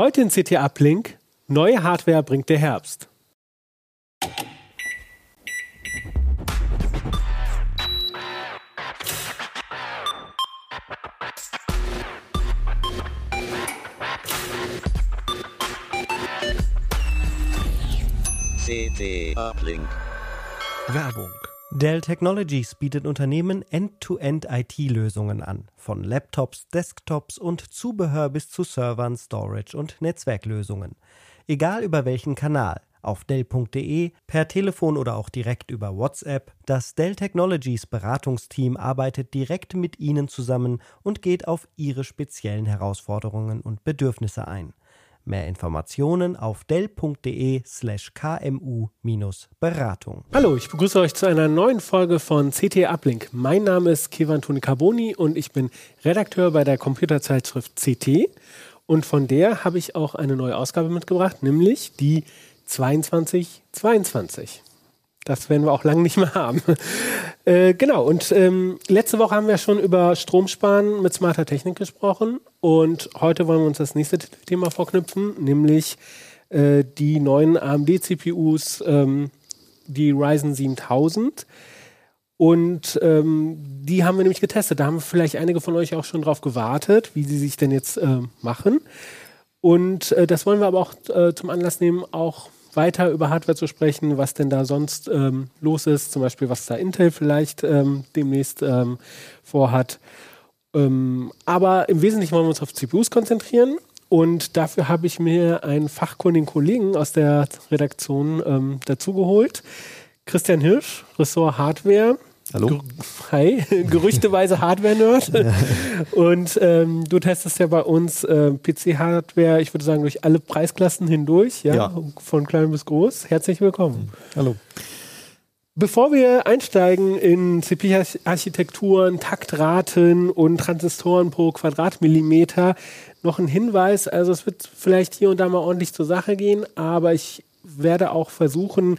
Heute in CT Uplink, neue Hardware bringt der Herbst. CT Uplink. Werbung. Dell Technologies bietet Unternehmen End-to-End IT-Lösungen an, von Laptops, Desktops und Zubehör bis zu Servern, Storage und Netzwerklösungen. Egal über welchen Kanal, auf Dell.de, per Telefon oder auch direkt über WhatsApp, das Dell Technologies Beratungsteam arbeitet direkt mit Ihnen zusammen und geht auf Ihre speziellen Herausforderungen und Bedürfnisse ein. Mehr Informationen auf dell.de slash kmu-beratung. Hallo, ich begrüße euch zu einer neuen Folge von CT Uplink. Mein Name ist Kevan Toni Carboni und ich bin Redakteur bei der Computerzeitschrift CT. Und von der habe ich auch eine neue Ausgabe mitgebracht, nämlich die 2222. Das werden wir auch lange nicht mehr haben. äh, genau, und ähm, letzte Woche haben wir schon über Stromsparen mit smarter Technik gesprochen. Und heute wollen wir uns das nächste Thema vorknüpfen, nämlich äh, die neuen AMD-CPUs, ähm, die Ryzen 7000. Und ähm, die haben wir nämlich getestet. Da haben vielleicht einige von euch auch schon drauf gewartet, wie sie sich denn jetzt äh, machen. Und äh, das wollen wir aber auch äh, zum Anlass nehmen, auch weiter über Hardware zu sprechen, was denn da sonst ähm, los ist, zum Beispiel was da Intel vielleicht ähm, demnächst ähm, vorhat. Ähm, aber im Wesentlichen wollen wir uns auf CPUs konzentrieren und dafür habe ich mir einen fachkundigen Kollegen aus der Redaktion ähm, dazugeholt. Christian Hirsch, Ressort Hardware. Hallo. Hi, gerüchteweise Hardware-Nerd. Ja. Und ähm, du testest ja bei uns äh, PC-Hardware, ich würde sagen, durch alle Preisklassen hindurch, ja? ja? von klein bis groß. Herzlich willkommen. Hallo. Bevor wir einsteigen in CPU-Architekturen, Taktraten und Transistoren pro Quadratmillimeter, noch ein Hinweis. Also es wird vielleicht hier und da mal ordentlich zur Sache gehen, aber ich werde auch versuchen,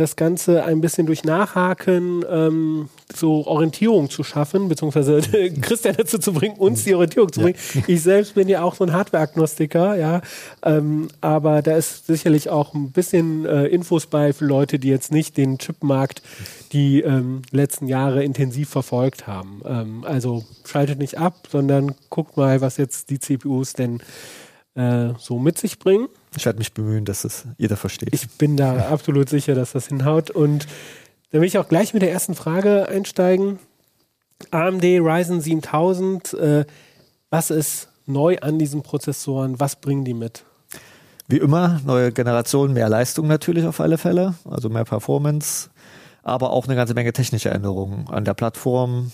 das Ganze ein bisschen durch Nachhaken ähm, so Orientierung zu schaffen, beziehungsweise Christian dazu zu bringen, uns die Orientierung zu bringen. Ja. Ich selbst bin ja auch so ein Hardware-Agnostiker, ja. Ähm, aber da ist sicherlich auch ein bisschen äh, Infos bei für Leute, die jetzt nicht den Chipmarkt die ähm, letzten Jahre intensiv verfolgt haben. Ähm, also schaltet nicht ab, sondern guckt mal, was jetzt die CPUs denn äh, so mit sich bringen. Ich werde mich bemühen, dass es jeder versteht. Ich bin da absolut sicher, dass das hinhaut. Und da will ich auch gleich mit der ersten Frage einsteigen. AMD Ryzen 7000, äh, was ist neu an diesen Prozessoren? Was bringen die mit? Wie immer, neue Generation, mehr Leistung natürlich auf alle Fälle, also mehr Performance, aber auch eine ganze Menge technische Änderungen an der Plattform.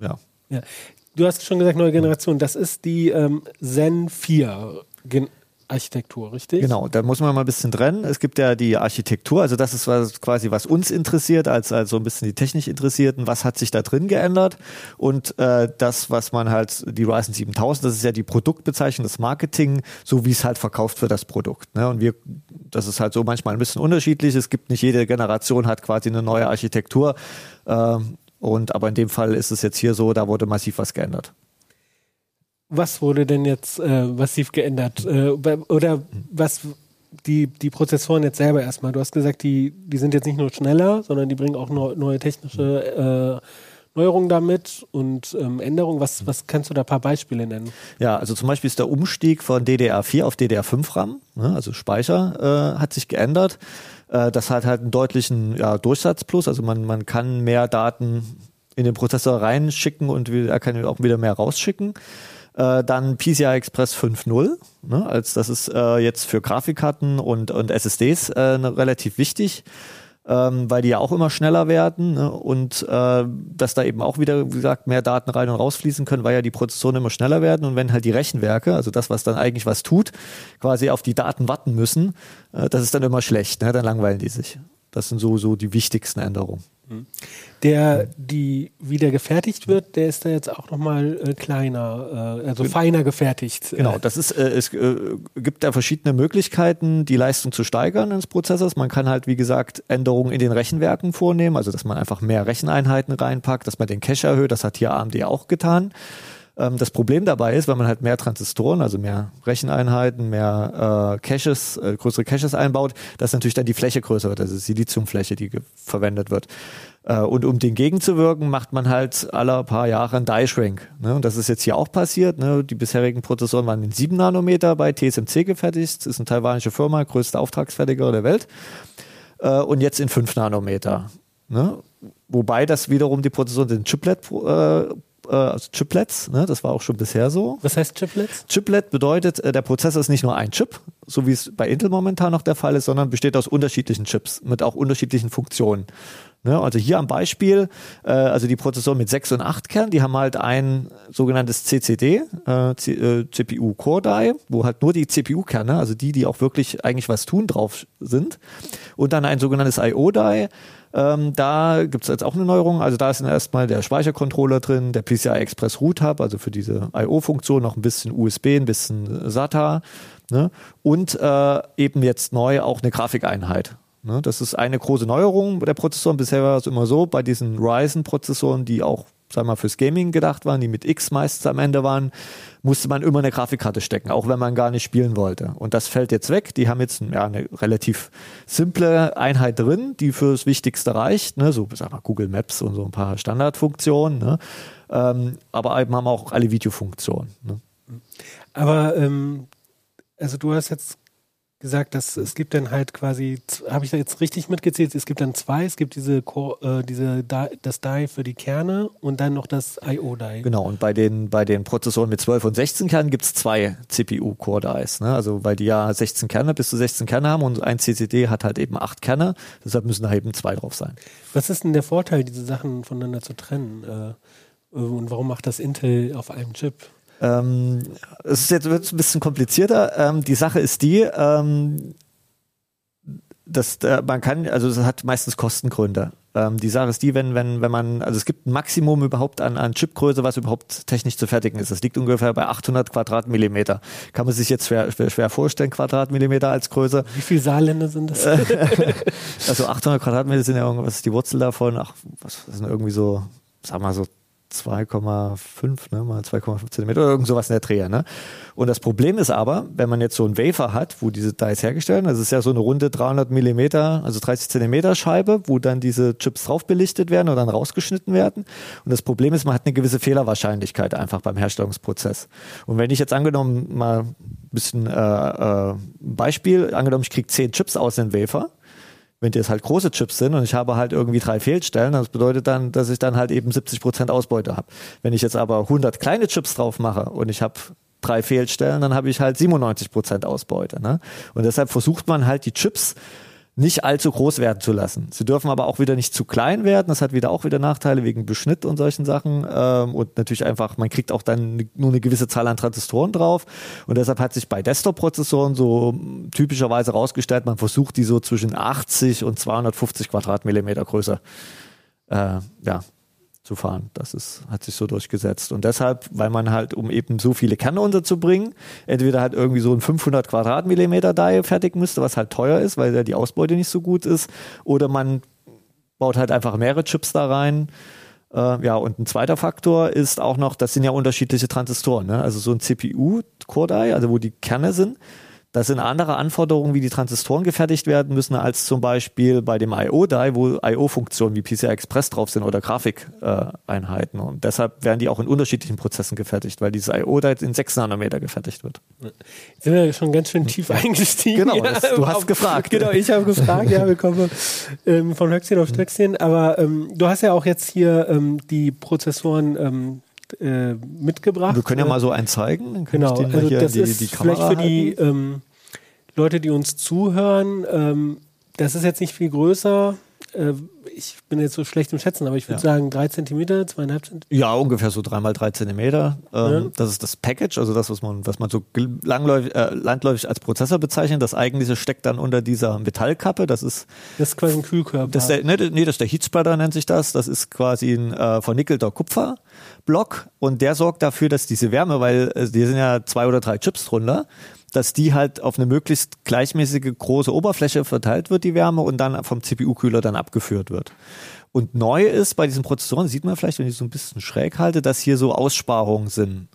Ja. ja. Du hast schon gesagt, neue Generation. Das ist die ähm, Zen 4. Gen Architektur, richtig? Genau, da muss man mal ein bisschen trennen. Es gibt ja die Architektur, also das ist was, quasi, was uns interessiert, als, als so ein bisschen die technisch Interessierten. Was hat sich da drin geändert? Und äh, das, was man halt, die Ryzen 7000, das ist ja die Produktbezeichnung, das Marketing, so wie es halt verkauft wird, das Produkt. Ne? Und wir, das ist halt so manchmal ein bisschen unterschiedlich. Es gibt nicht jede Generation hat quasi eine neue Architektur. Äh, und aber in dem Fall ist es jetzt hier so, da wurde massiv was geändert. Was wurde denn jetzt äh, massiv geändert? Äh, oder was die, die Prozessoren jetzt selber erstmal? Du hast gesagt, die, die sind jetzt nicht nur schneller, sondern die bringen auch neue, neue technische äh, Neuerungen damit und ähm, Änderungen. Was, was kannst du da ein paar Beispiele nennen? Ja, also zum Beispiel ist der Umstieg von DDR4 auf DDR5 RAM, ne, also Speicher, äh, hat sich geändert. Äh, das hat halt einen deutlichen ja, Durchsatzplus. Also man, man kann mehr Daten in den Prozessor reinschicken und er kann auch wieder mehr rausschicken. Äh, dann PCI Express 5.0, ne, als das ist äh, jetzt für Grafikkarten und, und SSDs äh, ne, relativ wichtig, ähm, weil die ja auch immer schneller werden ne, und äh, dass da eben auch wieder, wie gesagt, mehr Daten rein und rausfließen können, weil ja die Prozessoren immer schneller werden und wenn halt die Rechenwerke, also das, was dann eigentlich was tut, quasi auf die Daten warten müssen, äh, das ist dann immer schlecht, ne, dann langweilen die sich. Das sind so, so die wichtigsten Änderungen. Der, die wieder gefertigt wird, der ist da jetzt auch nochmal äh, kleiner, äh, also feiner gefertigt. Genau, das ist, äh, es äh, gibt da verschiedene Möglichkeiten, die Leistung zu steigern des Prozessors. Man kann halt, wie gesagt, Änderungen in den Rechenwerken vornehmen, also dass man einfach mehr Recheneinheiten reinpackt, dass man den Cache erhöht, das hat hier AMD auch getan. Ähm, das Problem dabei ist, wenn man halt mehr Transistoren, also mehr Recheneinheiten, mehr äh, Caches, äh, größere Caches einbaut, dass natürlich dann die Fläche größer wird, also Siliziumfläche, die verwendet wird. Äh, und um dem gegenzuwirken, macht man halt alle paar Jahre einen Die-Shrink. Ne? Und das ist jetzt hier auch passiert. Ne? Die bisherigen Prozessoren waren in 7 Nanometer bei TSMC gefertigt. Das ist eine taiwanische Firma, größte Auftragsfertiger der Welt. Äh, und jetzt in 5 Nanometer. Ne? Wobei das wiederum die Prozessoren sind Chiplet äh, äh, also Chiplets, ne? das war auch schon bisher so. Was heißt Chiplets? Chiplet bedeutet, äh, der Prozessor ist nicht nur ein Chip, so wie es bei Intel momentan noch der Fall ist, sondern besteht aus unterschiedlichen Chips mit auch unterschiedlichen Funktionen. Ne? Also hier am Beispiel, äh, also die Prozessoren mit 6 und 8 Kern, die haben halt ein sogenanntes CCD, äh, CPU Core Die, wo halt nur die CPU-Kerne, also die, die auch wirklich eigentlich was tun drauf sind, und dann ein sogenanntes IO Die, ähm, da gibt es jetzt auch eine Neuerung. Also da ist erstmal der Speichercontroller drin, der PCI Express Root Hub, also für diese I.O.-Funktion noch ein bisschen USB, ein bisschen SATA. Ne? Und äh, eben jetzt neu auch eine Grafikeinheit. Ne? Das ist eine große Neuerung der Prozessoren. Bisher war es immer so, bei diesen Ryzen-Prozessoren, die auch sag mal, fürs Gaming gedacht waren, die mit X meistens am Ende waren, musste man immer eine Grafikkarte stecken, auch wenn man gar nicht spielen wollte. Und das fällt jetzt weg. Die haben jetzt ja, eine relativ simple Einheit drin, die fürs Wichtigste reicht, ne? so sag mal, Google Maps und so ein paar Standardfunktionen, ne? ähm, aber eben haben auch alle Videofunktionen. Ne? Aber ähm, also du hast jetzt gesagt, dass es gibt dann halt quasi, habe ich da jetzt richtig mitgezählt, es gibt dann zwei, es gibt diese, äh, diese das Die für die Kerne und dann noch das IO-Die. Genau, und bei den, bei den Prozessoren mit 12 und 16 Kernen gibt es zwei CPU-Core-Dies, ne? also weil die ja 16 Kerne, bis zu 16 Kerne haben und ein CCD hat halt eben acht Kerne, deshalb müssen da eben zwei drauf sein. Was ist denn der Vorteil, diese Sachen voneinander zu trennen? Äh, und warum macht das Intel auf einem Chip? Ähm, es ist jetzt wird ein bisschen komplizierter. Ähm, die Sache ist die, ähm, dass äh, man kann, also es hat meistens Kostengründe. Ähm, die Sache ist die, wenn, wenn, wenn man, also es gibt ein Maximum überhaupt an, an Chipgröße, was überhaupt technisch zu fertigen ist. Das liegt ungefähr bei 800 Quadratmillimeter. Kann man sich jetzt schwer, schwer, schwer vorstellen, Quadratmillimeter als Größe. Wie viele Saarländer sind das? also 800 Quadratmeter sind ja irgendwas, ist die Wurzel davon? Ach, was sind irgendwie so, sag mal so 2,5 ne, mal 2,5 Zentimeter oder irgend sowas in der Dreher. Ne? Und das Problem ist aber, wenn man jetzt so ein Wafer hat, wo diese Dice hergestellt werden, das ist ja so eine runde 300 Millimeter, also 30 Zentimeter Scheibe, wo dann diese Chips drauf belichtet werden und dann rausgeschnitten werden. Und das Problem ist, man hat eine gewisse Fehlerwahrscheinlichkeit einfach beim Herstellungsprozess. Und wenn ich jetzt angenommen mal ein bisschen äh, äh, Beispiel, angenommen ich kriege 10 Chips aus dem Wafer, wenn die jetzt halt große Chips sind und ich habe halt irgendwie drei Fehlstellen, das bedeutet dann, dass ich dann halt eben 70 Prozent Ausbeute habe. Wenn ich jetzt aber 100 kleine Chips drauf mache und ich habe drei Fehlstellen, dann habe ich halt 97 Prozent Ausbeute. Ne? Und deshalb versucht man halt die Chips nicht allzu groß werden zu lassen. Sie dürfen aber auch wieder nicht zu klein werden. Das hat wieder auch wieder Nachteile wegen Beschnitt und solchen Sachen. Ähm, und natürlich einfach, man kriegt auch dann nur eine gewisse Zahl an Transistoren drauf. Und deshalb hat sich bei Desktop-Prozessoren so typischerweise rausgestellt, man versucht die so zwischen 80 und 250 Quadratmillimeter Größe äh, ja, zu fahren. Das ist, hat sich so durchgesetzt. Und deshalb, weil man halt, um eben so viele Kerne unterzubringen, entweder halt irgendwie so ein 500 Quadratmillimeter Die fertig müsste, was halt teuer ist, weil ja die Ausbeute nicht so gut ist, oder man baut halt einfach mehrere Chips da rein. Äh, ja, und ein zweiter Faktor ist auch noch, das sind ja unterschiedliche Transistoren. Ne? Also so ein CPU-Core-Die, also wo die Kerne sind, das sind andere Anforderungen, wie die Transistoren gefertigt werden müssen, als zum Beispiel bei dem IO-Die, wo IO-Funktionen wie PCI Express drauf sind oder Grafikeinheiten. Und deshalb werden die auch in unterschiedlichen Prozessen gefertigt, weil dieses IO-Die in 6 Nanometer gefertigt wird. Sind wir schon ganz schön tief eingestiegen. Genau, das, du hast gefragt. Genau, ich habe gefragt, ja, wir kommen ähm, von Höchstchen auf Stöckchen. Aber ähm, du hast ja auch jetzt hier ähm, die Prozessoren ähm, äh, mitgebracht. Wir können ja mal so einen zeigen. Dann genau, also das die, ist die vielleicht für die ähm, Leute, die uns zuhören. Ähm, das ist jetzt nicht viel größer. Äh, ich bin jetzt so schlecht im Schätzen, aber ich würde ja. sagen drei Zentimeter, zweieinhalb Zentimeter. Ja, ungefähr so dreimal drei Zentimeter. Ähm, ja. Das ist das Package, also das, was man, was man so langläufig, äh, landläufig als Prozessor bezeichnet. Das eigentliche steckt dann unter dieser Metallkappe. Das ist das ist quasi ein Kühlkörper. Das der, nee, nee, das ist der Heatspreader nennt sich das. Das ist quasi ein äh, vernickelter Kupferblock und der sorgt dafür, dass diese Wärme, weil äh, die sind ja zwei oder drei Chips drunter, dass die halt auf eine möglichst gleichmäßige große Oberfläche verteilt wird, die Wärme, und dann vom CPU-Kühler dann abgeführt wird. Und neu ist bei diesen Prozessoren, sieht man vielleicht, wenn ich so ein bisschen schräg halte, dass hier so Aussparungen sind.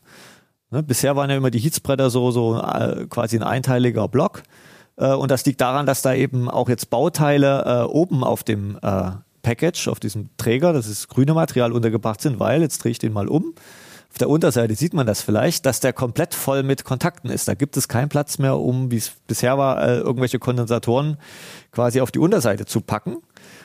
Ne? Bisher waren ja immer die Heatspreader so, so äh, quasi ein einteiliger Block. Äh, und das liegt daran, dass da eben auch jetzt Bauteile äh, oben auf dem Package, auf diesem Träger, das ist grüne Material untergebracht sind, weil, jetzt drehe ich den mal um, auf der Unterseite sieht man das vielleicht, dass der komplett voll mit Kontakten ist. Da gibt es keinen Platz mehr, um, wie es bisher war, äh, irgendwelche Kondensatoren quasi auf die Unterseite zu packen.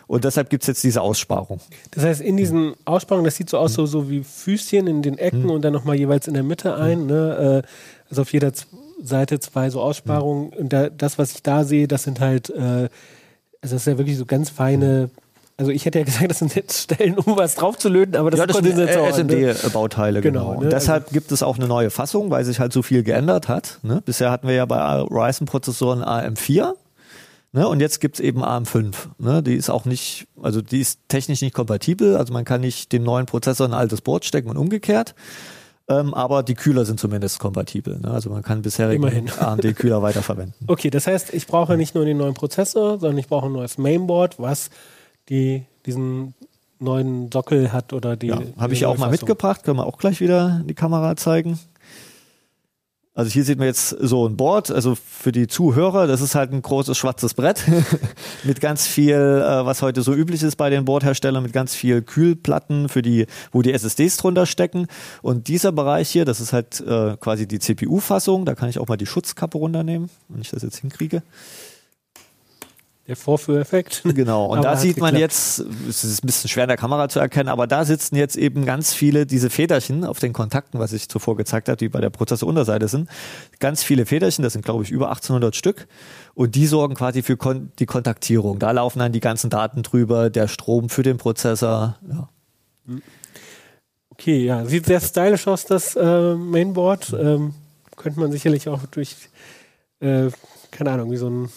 Und deshalb gibt es jetzt diese Aussparung. Das heißt, in diesen Aussparungen, das sieht so aus, so, so wie Füßchen in den Ecken Mhm. und dann nochmal jeweils in der Mitte ein. Ne? Äh, Also auf jeder Seite zwei so Aussparungen. Und da, das, was ich da sehe, das sind halt, äh, also das ist ja wirklich so ganz feine. Also ich hätte ja gesagt, das sind jetzt Stellen, um was draufzulöten, aber das, ja, das sind sind Kondensatoren, ne? SMD-Bauteile, Genau, genau. ne? Und deshalb gibt es auch eine neue Fassung, weil sich halt so viel geändert hat. Ne? Bisher hatten wir ja bei Ryzen-Prozessoren AM4. Ne, und jetzt gibt's eben AM5. Ne, die ist auch nicht, also die ist technisch nicht kompatibel. Also man kann nicht den neuen Prozessor in ein altes Board stecken und umgekehrt. Ähm, aber die Kühler sind zumindest kompatibel. Ne? Also man kann bisherigen. AMD-Kühler weiterverwenden. Okay, das heißt, ich brauche nicht nur den neuen Prozessor, sondern ich brauche ein neues Mainboard, was die, diesen neuen Sockel hat oder die. Ja, habe ich ja auch mal mitgebracht, können wir auch gleich wieder in die Kamera zeigen. Also hier sieht man jetzt so ein Board, also für die Zuhörer, das ist halt ein großes schwarzes Brett mit ganz viel, äh, was heute so üblich ist bei den Boardherstellern, mit ganz viel Kühlplatten für die, wo die SSDs drunter stecken. Und dieser Bereich hier, das ist halt äh, quasi die CPU-Fassung, da kann ich auch mal die Schutzkappe runternehmen, wenn ich das jetzt hinkriege. Der Vorführeffekt. Genau, und Aber da sieht man geklappt. jetzt, es ist ein bisschen schwer in der Kamera zu erkennen, aber da sitzen jetzt eben ganz viele diese Federchen auf den Kontakten, was ich zuvor gezeigt habe, die bei der Prozessorunterseite sind. Ganz viele Federchen, das sind glaube ich über 1800 Stück und die sorgen quasi für kon die Kontaktierung. Da laufen dann die ganzen Daten drüber, der Strom für den Prozessor. Ja. Okay, ja, sieht sehr stylisch aus, das äh, Mainboard. Ähm, könnte man sicherlich auch durch, äh, keine Ahnung, wie so ein,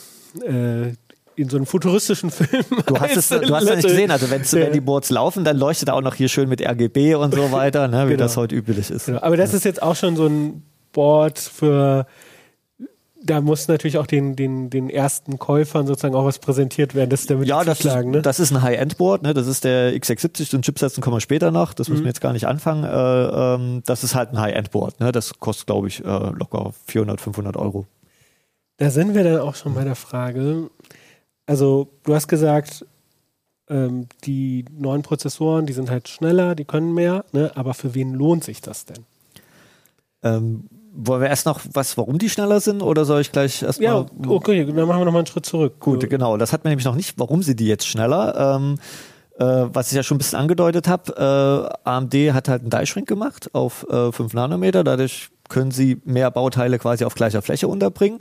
äh, in so einem futuristischen Film. Du hast es, du hast es nicht gesehen, also wenn's, wenn die Boards laufen, dann leuchtet er auch noch hier schön mit RGB und so weiter, ne, wie Genau. das heute üblich ist. Genau. Aber das ist jetzt auch schon so ein Board für, da muss natürlich auch den, den, den ersten Käufern sozusagen auch was präsentiert werden, dass damit Ja, das ist, ne? das ist ein High-End-Board, ne? das ist der x670, den Chipsätzen kommen wir später noch, das Mhm. müssen wir jetzt gar nicht anfangen. Äh, ähm, das ist halt ein High-End-Board, ne? das kostet, glaube ich, äh, locker 400, 500 Euro. Da sind wir dann auch schon bei der Frage. Also, du hast gesagt, ähm, die neuen Prozessoren, die sind halt schneller, die können mehr, ne? aber für wen lohnt sich das denn? Ähm, wollen wir erst noch was, warum die schneller sind oder soll ich gleich erstmal... Ja, okay, dann machen wir nochmal einen Schritt zurück. Gut, genau. Das hat man nämlich noch nicht, warum sie die jetzt schneller. Ähm, äh, was ich ja schon ein bisschen angedeutet habe, äh, AMD hat halt einen Die-Shrink gemacht auf äh, 5 Nanometer. Dadurch können sie mehr Bauteile quasi auf gleicher Fläche unterbringen.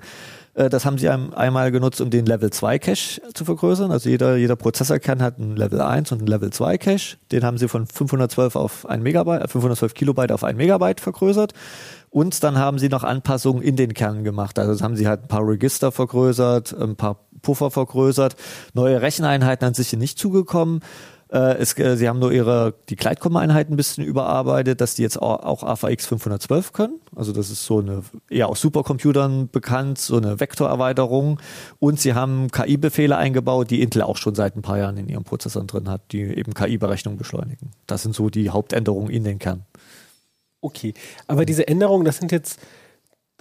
Äh, das haben sie ein, einmal genutzt, um den Level 2 Cache zu vergrößern. Also jeder, jeder Prozessorkern hat einen Level 1 und einen Level 2 Cache. Den haben sie von 512 auf 1 Megabyte, äh, 512 Kilobyte auf 1 Megabyte vergrößert. Und dann haben sie noch Anpassungen in den Kern gemacht. Also haben sie halt ein paar Register vergrößert, ein paar Puffer vergrößert. Neue Recheneinheiten an sich sind nicht zugekommen. Äh, es, äh, sie haben nur ihre, die Gleitkomma-Einheiten ein bisschen überarbeitet, dass die jetzt auch, auch AVX 512 können. Also das ist so eine, eher aus Supercomputern bekannt, so eine Vektorerweiterung. Und sie haben KI-Befehle eingebaut, die Intel auch schon seit ein paar Jahren in ihren Prozessoren drin hat, die eben KI-Berechnungen beschleunigen. Das sind so die Hauptänderungen in den Kern. Okay, aber diese Änderungen, das sind jetzt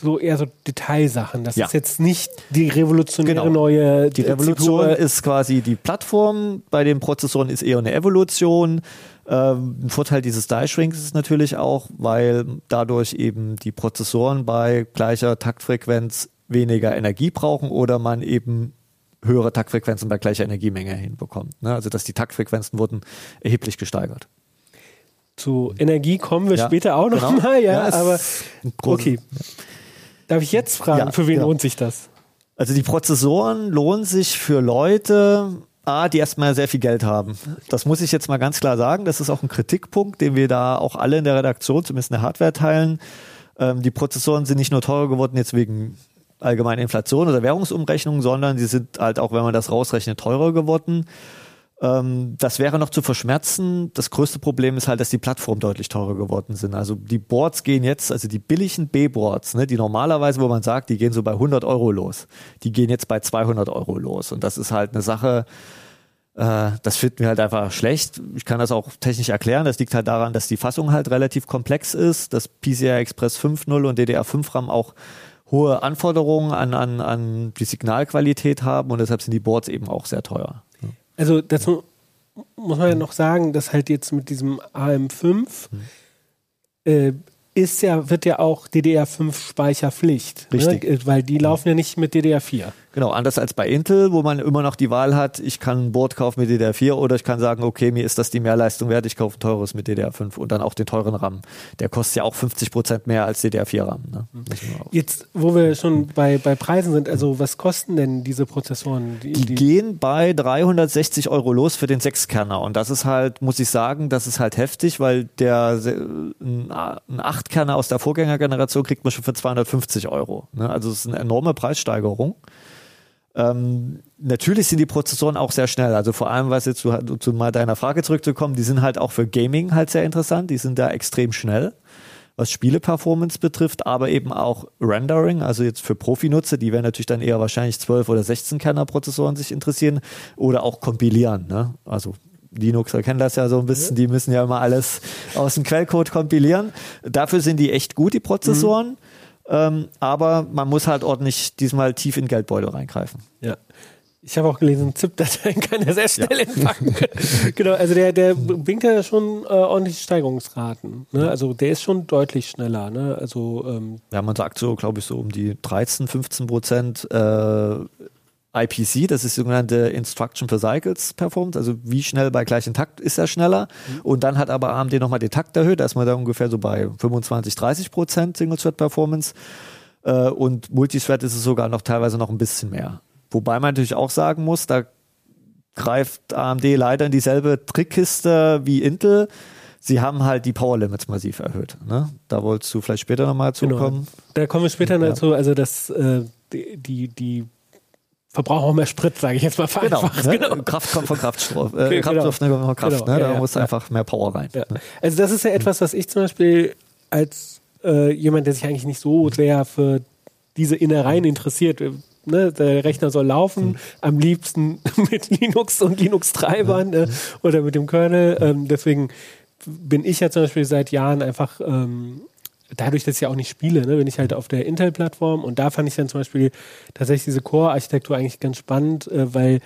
so eher so Detailsachen. Das Ja. ist jetzt nicht die revolutionäre Genau. neue Die Revolution CPU. ist quasi die Plattform. Bei den Prozessoren ist eher eine Evolution. Ähm, ein Vorteil dieses Die-Shrinks ist natürlich auch, weil dadurch eben die Prozessoren bei gleicher Taktfrequenz weniger Energie brauchen oder man eben höhere Taktfrequenzen bei gleicher Energiemenge hinbekommt. Ne? Also dass die Taktfrequenzen wurden erheblich gesteigert. Zu Energie kommen wir Ja, später auch noch genau. mal, ja, Ja, aber okay. Darf ich jetzt fragen, Ja, für wen genau. lohnt sich das? Also die Prozessoren lohnen sich für Leute, A, die erstmal sehr viel Geld haben. Das muss ich jetzt mal ganz klar sagen. Das ist auch ein Kritikpunkt, den wir da auch alle in der Redaktion, zumindest in der Hardware teilen. Ähm, die Prozessoren sind nicht nur teurer geworden jetzt wegen allgemeiner Inflation oder Währungsumrechnung, sondern sie sind halt auch, wenn man das rausrechnet, teurer geworden. Ähm, das wäre noch zu verschmerzen. Das größte Problem ist halt, dass die Plattformen deutlich teurer geworden sind. Also die Boards gehen jetzt, also die billigen B-Boards, ne, die normalerweise, wo man sagt, die gehen so bei 100 Euro los, die gehen jetzt bei 200 Euro los. Und das ist halt eine Sache, äh, das finden wir halt einfach schlecht. Ich kann das auch technisch erklären. Das liegt halt daran, dass die Fassung halt relativ komplex ist, dass PCI Express 5.0 und DDR5 RAM auch hohe Anforderungen an, an, an die Signalqualität haben und deshalb sind die Boards eben auch sehr teuer. Also dazu muss man ja noch sagen, dass halt jetzt mit diesem AM5 hm. äh, ist ja, wird ja auch DDR5 Speicherpflicht. Ne? Richtig. Ne? Weil die laufen ja nicht mit DDR4. Genau, anders als bei Intel, wo man immer noch die Wahl hat, ich kann ein Board kaufen mit DDR4 oder ich kann sagen, okay, mir ist das die Mehrleistung wert, ich kaufe ein teures mit DDR5 und dann auch den teuren RAM. Der kostet ja auch 50 Prozent mehr als DDR4-RAM. Ne? Jetzt, wo wir schon bei, bei Preisen sind, also was kosten denn diese Prozessoren? Die, die, die gehen bei 360 Euro los für den Sechskerner und das ist halt, muss ich sagen, das ist halt heftig, weil der ein, ein Achtkerner aus der Vorgängergeneration kriegt man schon für 250 Euro. Ne? Also es ist eine enorme Preissteigerung. Ähm, natürlich sind die Prozessoren auch sehr schnell. Also vor allem, was jetzt zu, zu mal deiner Frage zurückzukommen, die sind halt auch für Gaming halt sehr interessant. Die sind da extrem schnell, was Spiele-Performance betrifft, aber eben auch Rendering. Also jetzt für Profi-Nutzer, die werden natürlich dann eher wahrscheinlich 12 oder 16 Kerner-Prozessoren sich interessieren oder auch kompilieren. Ne? Also Linuxer kennen das ja so ein bisschen, die müssen ja immer alles aus dem Quellcode kompilieren. Dafür sind die echt gut, die Prozessoren. Mhm. Ähm, aber man muss halt ordentlich diesmal tief in Geldbeutel reingreifen. Ja. Ich habe auch gelesen, ZIP-Dateien kann er sehr schnell ja. entpacken. genau, also der, der bringt ja schon äh, ordentliche Steigerungsraten. Ne? Also der ist schon deutlich schneller. Ne? Also, ähm ja, man sagt so, glaube ich, so um die 13, 15 Prozent äh, IPC, das ist sogenannte Instruction per Cycles Performance, also wie schnell bei gleichem Takt ist er schneller. Mhm. Und dann hat aber AMD nochmal den Takt erhöht, da ist man da ungefähr so bei 25, 30 Prozent Single Thread Performance. Äh, und Multithread ist es sogar noch teilweise noch ein bisschen mehr. Wobei man natürlich auch sagen muss, da greift AMD leider in dieselbe Trickkiste wie Intel. Sie haben halt die Power Limits massiv erhöht. Ne? Da wolltest du vielleicht später nochmal zukommen. Genau. Da kommen wir später ja. dazu. Also das, äh, die, die verbrauchen auch mehr Sprit, sage ich jetzt mal genau, vereinfacht. Genau, ne? genau. Kraft kommt von Kraftstoff. Äh, Kraftstoff genau. kommt von Kraft. Genau, ne? Da ja, muss ja. einfach mehr Power rein. Ja. Also das ist ja etwas, was ich zum Beispiel als äh, jemand, der sich eigentlich nicht so sehr für diese Innereien interessiert, äh, Ne, der Rechner soll laufen, mhm. am liebsten mit Linux und Linux-Treibern äh, oder mit dem Kernel. Ähm, deswegen bin ich ja zum Beispiel seit Jahren einfach ähm, dadurch, dass ich ja auch nicht spiele, ne, bin ich halt auf der Intel-Plattform und da fand ich dann zum Beispiel tatsächlich diese Core-Architektur eigentlich ganz spannend, äh, weil,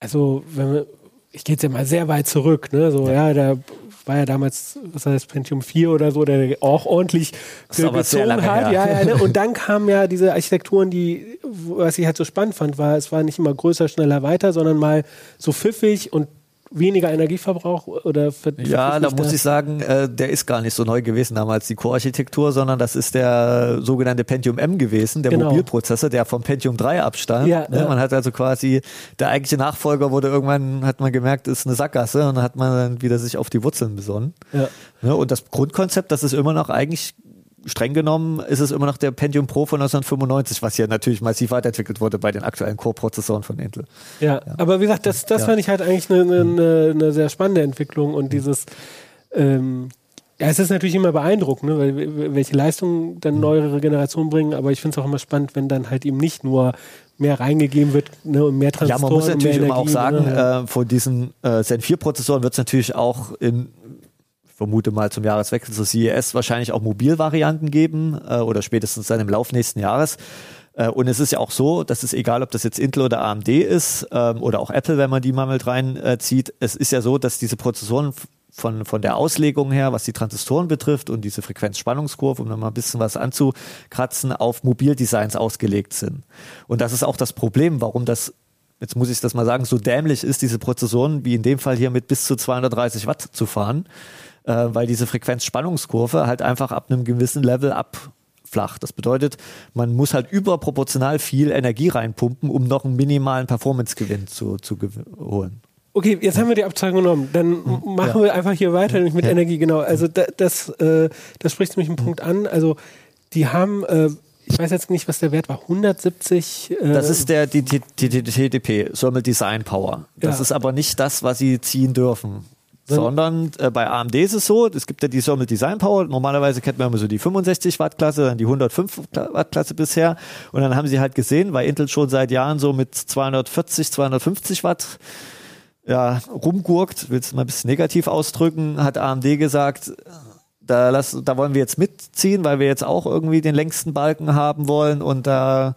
also, wenn wir, ich gehe jetzt ja mal sehr weit zurück, ne, so, ja, da war ja damals, was heißt Pentium 4 oder so, der auch ordentlich gezogen hat. Ja, ja, ne? Und dann kamen ja diese Architekturen, die, was ich halt so spannend fand, war, es war nicht immer größer, schneller, weiter, sondern mal so pfiffig und weniger Energieverbrauch oder Ja, da muss ich sagen, äh, der ist gar nicht so neu gewesen damals, die Core-Architektur, sondern das ist der sogenannte Pentium M gewesen, der genau. Mobilprozessor, der vom Pentium 3 abstand. Ja, ne? ja. Man hat also quasi, der eigentliche Nachfolger wurde irgendwann, hat man gemerkt, ist eine Sackgasse und dann hat man dann wieder sich auf die Wurzeln besonnen. Ja. Ne? Und das Grundkonzept, das ist immer noch eigentlich streng genommen ist es immer noch der Pentium Pro von 1995, was ja natürlich massiv weiterentwickelt wurde bei den aktuellen Core-Prozessoren von Intel. Ja, ja, aber wie gesagt, das, das ja. fand ich halt eigentlich eine, eine, eine sehr spannende Entwicklung und dieses, ähm, ja, es ist natürlich immer beeindruckend, ne, weil, welche Leistungen dann mhm. neuere Generationen bringen, aber ich finde es auch immer spannend, wenn dann halt eben nicht nur mehr reingegeben wird ne, und mehr Transport. Ja, man muss natürlich immer auch sagen, ne? äh, von diesen äh, Zen 4 Prozessoren wird es natürlich auch in vermute mal zum Jahreswechsel zur CES wahrscheinlich auch Mobilvarianten geben äh, oder spätestens dann im Lauf nächsten Jahres. Äh, und es ist ja auch so, dass es egal, ob das jetzt Intel oder AMD ist ähm, oder auch Apple, wenn man die mal mit reinzieht, äh, es ist ja so, dass diese Prozessoren von, von der Auslegung her, was die Transistoren betrifft und diese Frequenzspannungskurve, um nochmal ein bisschen was anzukratzen, auf Mobildesigns ausgelegt sind. Und das ist auch das Problem, warum das jetzt muss ich das mal sagen, so dämlich ist, diese Prozessoren wie in dem Fall hier mit bis zu 230 Watt zu fahren äh, weil diese Frequenzspannungskurve halt einfach ab einem gewissen Level abflacht. Das bedeutet, man muss halt überproportional viel Energie reinpumpen, um noch einen minimalen Performancegewinn zu, zu holen. Okay, jetzt haben wir die Abzweigung genommen. Dann hm, machen ja. wir einfach hier weiter, nämlich mit ja. Energie, genau. Also da, das, äh, das spricht nämlich einen Punkt an. Also die haben, äh, ich weiß jetzt nicht, was der Wert war, 170. Äh, Das ist der die, die, die, die TDP, Thermal Design Power. Das Ja. ist aber nicht das, was sie ziehen dürfen. Sondern äh, bei AMD ist es so, es gibt ja die Thermal Design Power. Normalerweise kennt man immer so die 65 Watt Klasse, dann die 105 Watt Klasse bisher. Und dann haben sie halt gesehen, weil Intel schon seit Jahren so mit 240, 250 Watt ja, rumgurkt, will es mal ein bisschen negativ ausdrücken, hat AMD gesagt, da, lass, da wollen wir jetzt mitziehen, weil wir jetzt auch irgendwie den längsten Balken haben wollen. Und da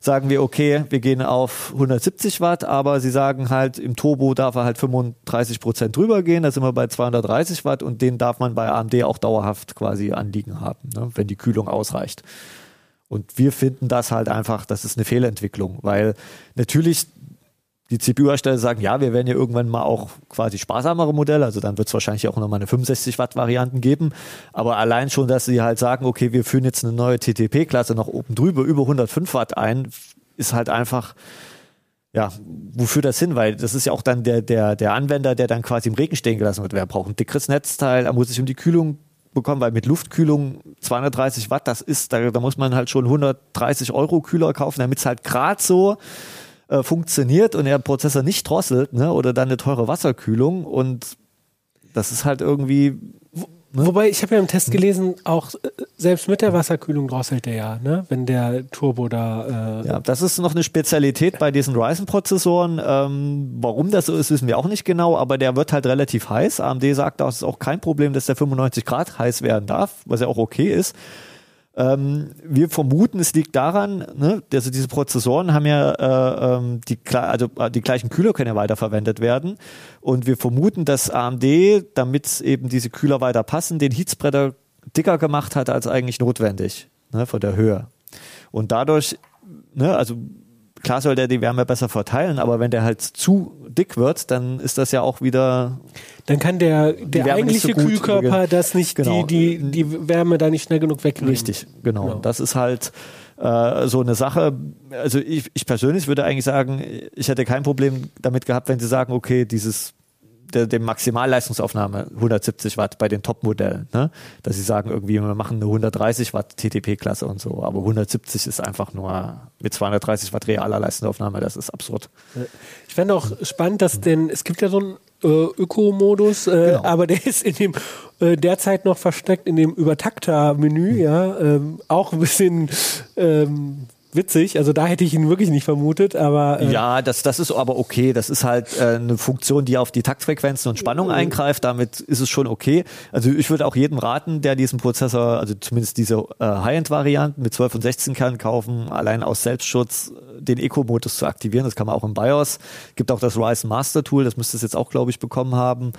sagen wir, okay, wir gehen auf 170 Watt, aber sie sagen halt, im Turbo darf er halt 35 Prozent drüber gehen, da sind wir bei 230 Watt. Und den darf man bei AMD auch dauerhaft quasi anliegen haben, ne, wenn die Kühlung ausreicht. Und wir finden das halt einfach, das ist eine Fehlentwicklung, weil natürlich die CPU-Hersteller sagen, ja, wir werden ja irgendwann mal auch quasi sparsamere Modelle, also dann wird es wahrscheinlich auch nochmal eine 65 Watt Varianten geben, aber allein schon, dass sie halt sagen, okay, wir führen jetzt eine neue TTP-Klasse noch oben drüber über 105 Watt ein, ist halt einfach, ja, wofür das hin? Weil das ist ja auch dann der, der, der Anwender, der dann quasi im Regen stehen gelassen wird. Wer braucht ein dickeres Netzteil? Er muss sich um die Kühlung bekommen, weil mit Luftkühlung 230 Watt, das ist, da, da muss man halt schon 130 Euro Kühler kaufen, damit es halt gerade so äh, funktioniert und der Prozessor nicht drosselt, ne? Oder dann eine teure Wasserkühlung und das ist halt irgendwie Wobei, ich habe ja im Test gelesen, auch äh, selbst mit der Wasserkühlung drosselt der ja, ne? wenn der Turbo da. Äh, Ja, das ist noch eine Spezialität bei diesen Ryzen-Prozessoren. Ähm, warum das so ist, wissen wir auch nicht genau, aber der wird halt relativ heiß. AMD sagt, das ist auch kein Problem, dass der 95 Grad heiß werden darf, was ja auch okay ist. Ähm, wir vermuten, es liegt daran, ne, also diese Prozessoren haben ja äh, ähm, die, also äh, die gleichen Kühler können ja weiterverwendet werden und wir vermuten, dass AMD, damit eben diese Kühler weiter passen, den Heatspreader dicker gemacht hat als eigentlich notwendig ne, von der Höhe. Und dadurch, ne, also klar soll der die Wärme besser verteilen, aber wenn der halt zu dick wird, dann ist das ja auch wieder Dann kann der, der eigentliche so Kühlkörper das nicht, Genau. die, die, die Wärme da nicht schnell genug wegnehmen. Richtig, genau. Genau. Das ist halt äh, so eine Sache. Also ich, ich persönlich würde eigentlich sagen, ich hätte kein Problem damit gehabt, wenn sie sagen, okay, dieses der, der Maximalleistungsaufnahme 170 Watt bei den Top-Modellen, ne? dass sie sagen irgendwie, wir machen eine 130 Watt TTP-Klasse und so, aber 170 ist einfach nur mit 230 Watt realer Leistungsaufnahme, das ist absurd. Ich fände auch spannend, dass denn, es gibt ja so einen äh, Öko-Modus, äh, Genau. aber der ist in dem äh, derzeit noch versteckt in dem Übertakter-Menü, ja, ähm, auch ein bisschen ähm, witzig. Also da hätte ich ihn wirklich nicht vermutet, aber äh, Ja, das, das ist aber okay. Das ist halt äh, eine Funktion, die auf die Taktfrequenzen und Spannung eingreift. Damit ist es schon okay. Also ich würde auch jedem raten, der diesen Prozessor, also zumindest diese äh, High-End-Varianten mit 12 und 16 Kern kaufen, allein aus Selbstschutz äh, den Eco-Modus zu aktivieren. Das kann man auch im BIOS. Gibt auch das Ryzen Master Tool, das müsste es jetzt auch, glaube ich, bekommen haben.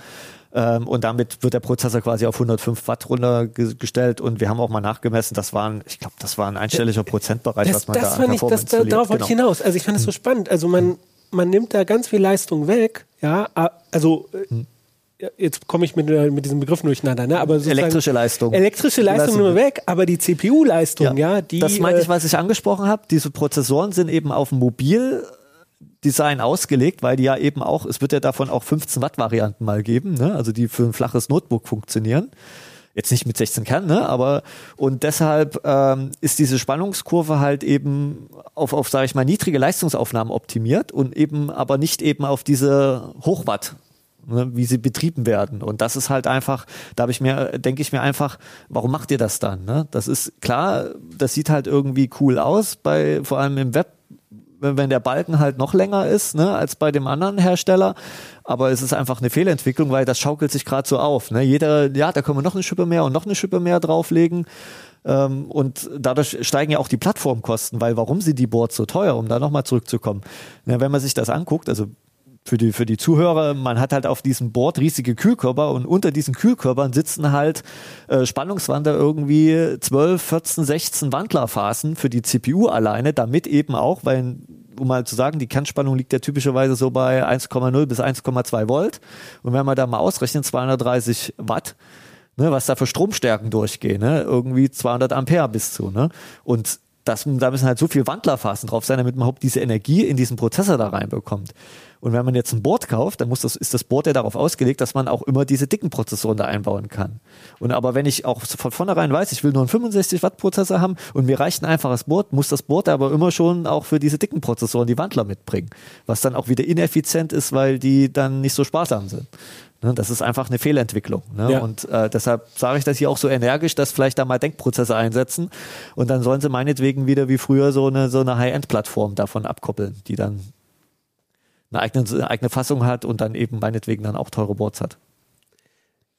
Ähm, und damit wird der Prozessor quasi auf 105 Watt runtergestellt. Und wir haben auch mal nachgemessen, das waren, ich glaube, das war ein einstelliger Prozentbereich, das, was man das da fand an ich, das, da, verliert. darauf wollte ich Genau. hinaus. Also ich fand das so spannend. Also man, man nimmt da ganz viel Leistung weg, ja, also äh, Hm. ja, jetzt komme ich mit, äh, mit diesem Begriff durcheinander, ne? aber Elektrische Leistung. Elektrische Leistung Leistung nur weg, aber die CPU-Leistung, ja, die das meinte ich, äh, was ich angesprochen habe. Diese Prozessoren sind eben auf Mobildesign ausgelegt, weil die ja eben auch, es wird ja davon auch 15 Watt Varianten mal geben, ne? also die für ein flaches Notebook funktionieren. Jetzt nicht mit 16 Kern, ne? aber und deshalb ähm, ist diese Spannungskurve halt eben auf, auf sage ich mal, niedrige Leistungsaufnahmen optimiert und eben aber nicht eben auf diese Hochwatt ne, wie sie betrieben werden. Und das ist halt einfach, da habe ich mir, denke ich mir einfach, warum macht ihr das dann? Ne? Das ist klar, das sieht halt irgendwie cool aus, bei vor allem im Web, wenn der Balken halt noch länger ist, ne, als bei dem anderen Hersteller. Aber es ist einfach eine Fehlentwicklung, weil das schaukelt sich gerade so auf. Ne? Jeder, ja, da können wir noch eine Schippe mehr und noch eine Schippe mehr drauflegen. Ähm, und dadurch steigen ja auch die Plattformkosten, weil warum sind die Boards so teuer, um da nochmal zurückzukommen? Ja, wenn man sich das anguckt, also für die, für die Zuhörer, man hat halt auf diesem Board riesige Kühlkörper und unter diesen Kühlkörpern sitzen halt äh, Spannungswander irgendwie 12, 14, 16 Wandlerphasen für die CPU alleine, damit eben auch, weil um mal zu sagen, die Kernspannung liegt ja typischerweise so bei 1,0 bis 1,2 Volt. Und wenn man da mal ausrechnet, 230 Watt, ne, was da für Stromstärken durchgehen, ne, irgendwie 200 Ampere bis zu. Ne? Und das, da müssen halt so viel Wandlerphasen drauf sein, damit man überhaupt diese Energie in diesen Prozessor da reinbekommt. Und wenn man jetzt ein Board kauft, dann muss das, ist das Board ja darauf ausgelegt, dass man auch immer diese dicken Prozessoren da einbauen kann. Und aber wenn ich auch von vornherein weiß, ich will nur einen 65 Watt Prozessor haben und mir reicht ein einfaches Board, muss das Board aber immer schon auch für diese dicken Prozessoren die Wandler mitbringen. Was dann auch wieder ineffizient ist, weil die dann nicht so sparsam sind. Ne, das ist einfach eine Fehlentwicklung. Ne? Ja. Und äh, deshalb sage ich das hier auch so energisch, dass vielleicht da mal Denkprozesse einsetzen und dann sollen sie meinetwegen wieder wie früher so eine, so eine High-End-Plattform davon abkoppeln, die dann eine eigene, eine eigene Fassung hat und dann eben meinetwegen dann auch teure Boards hat.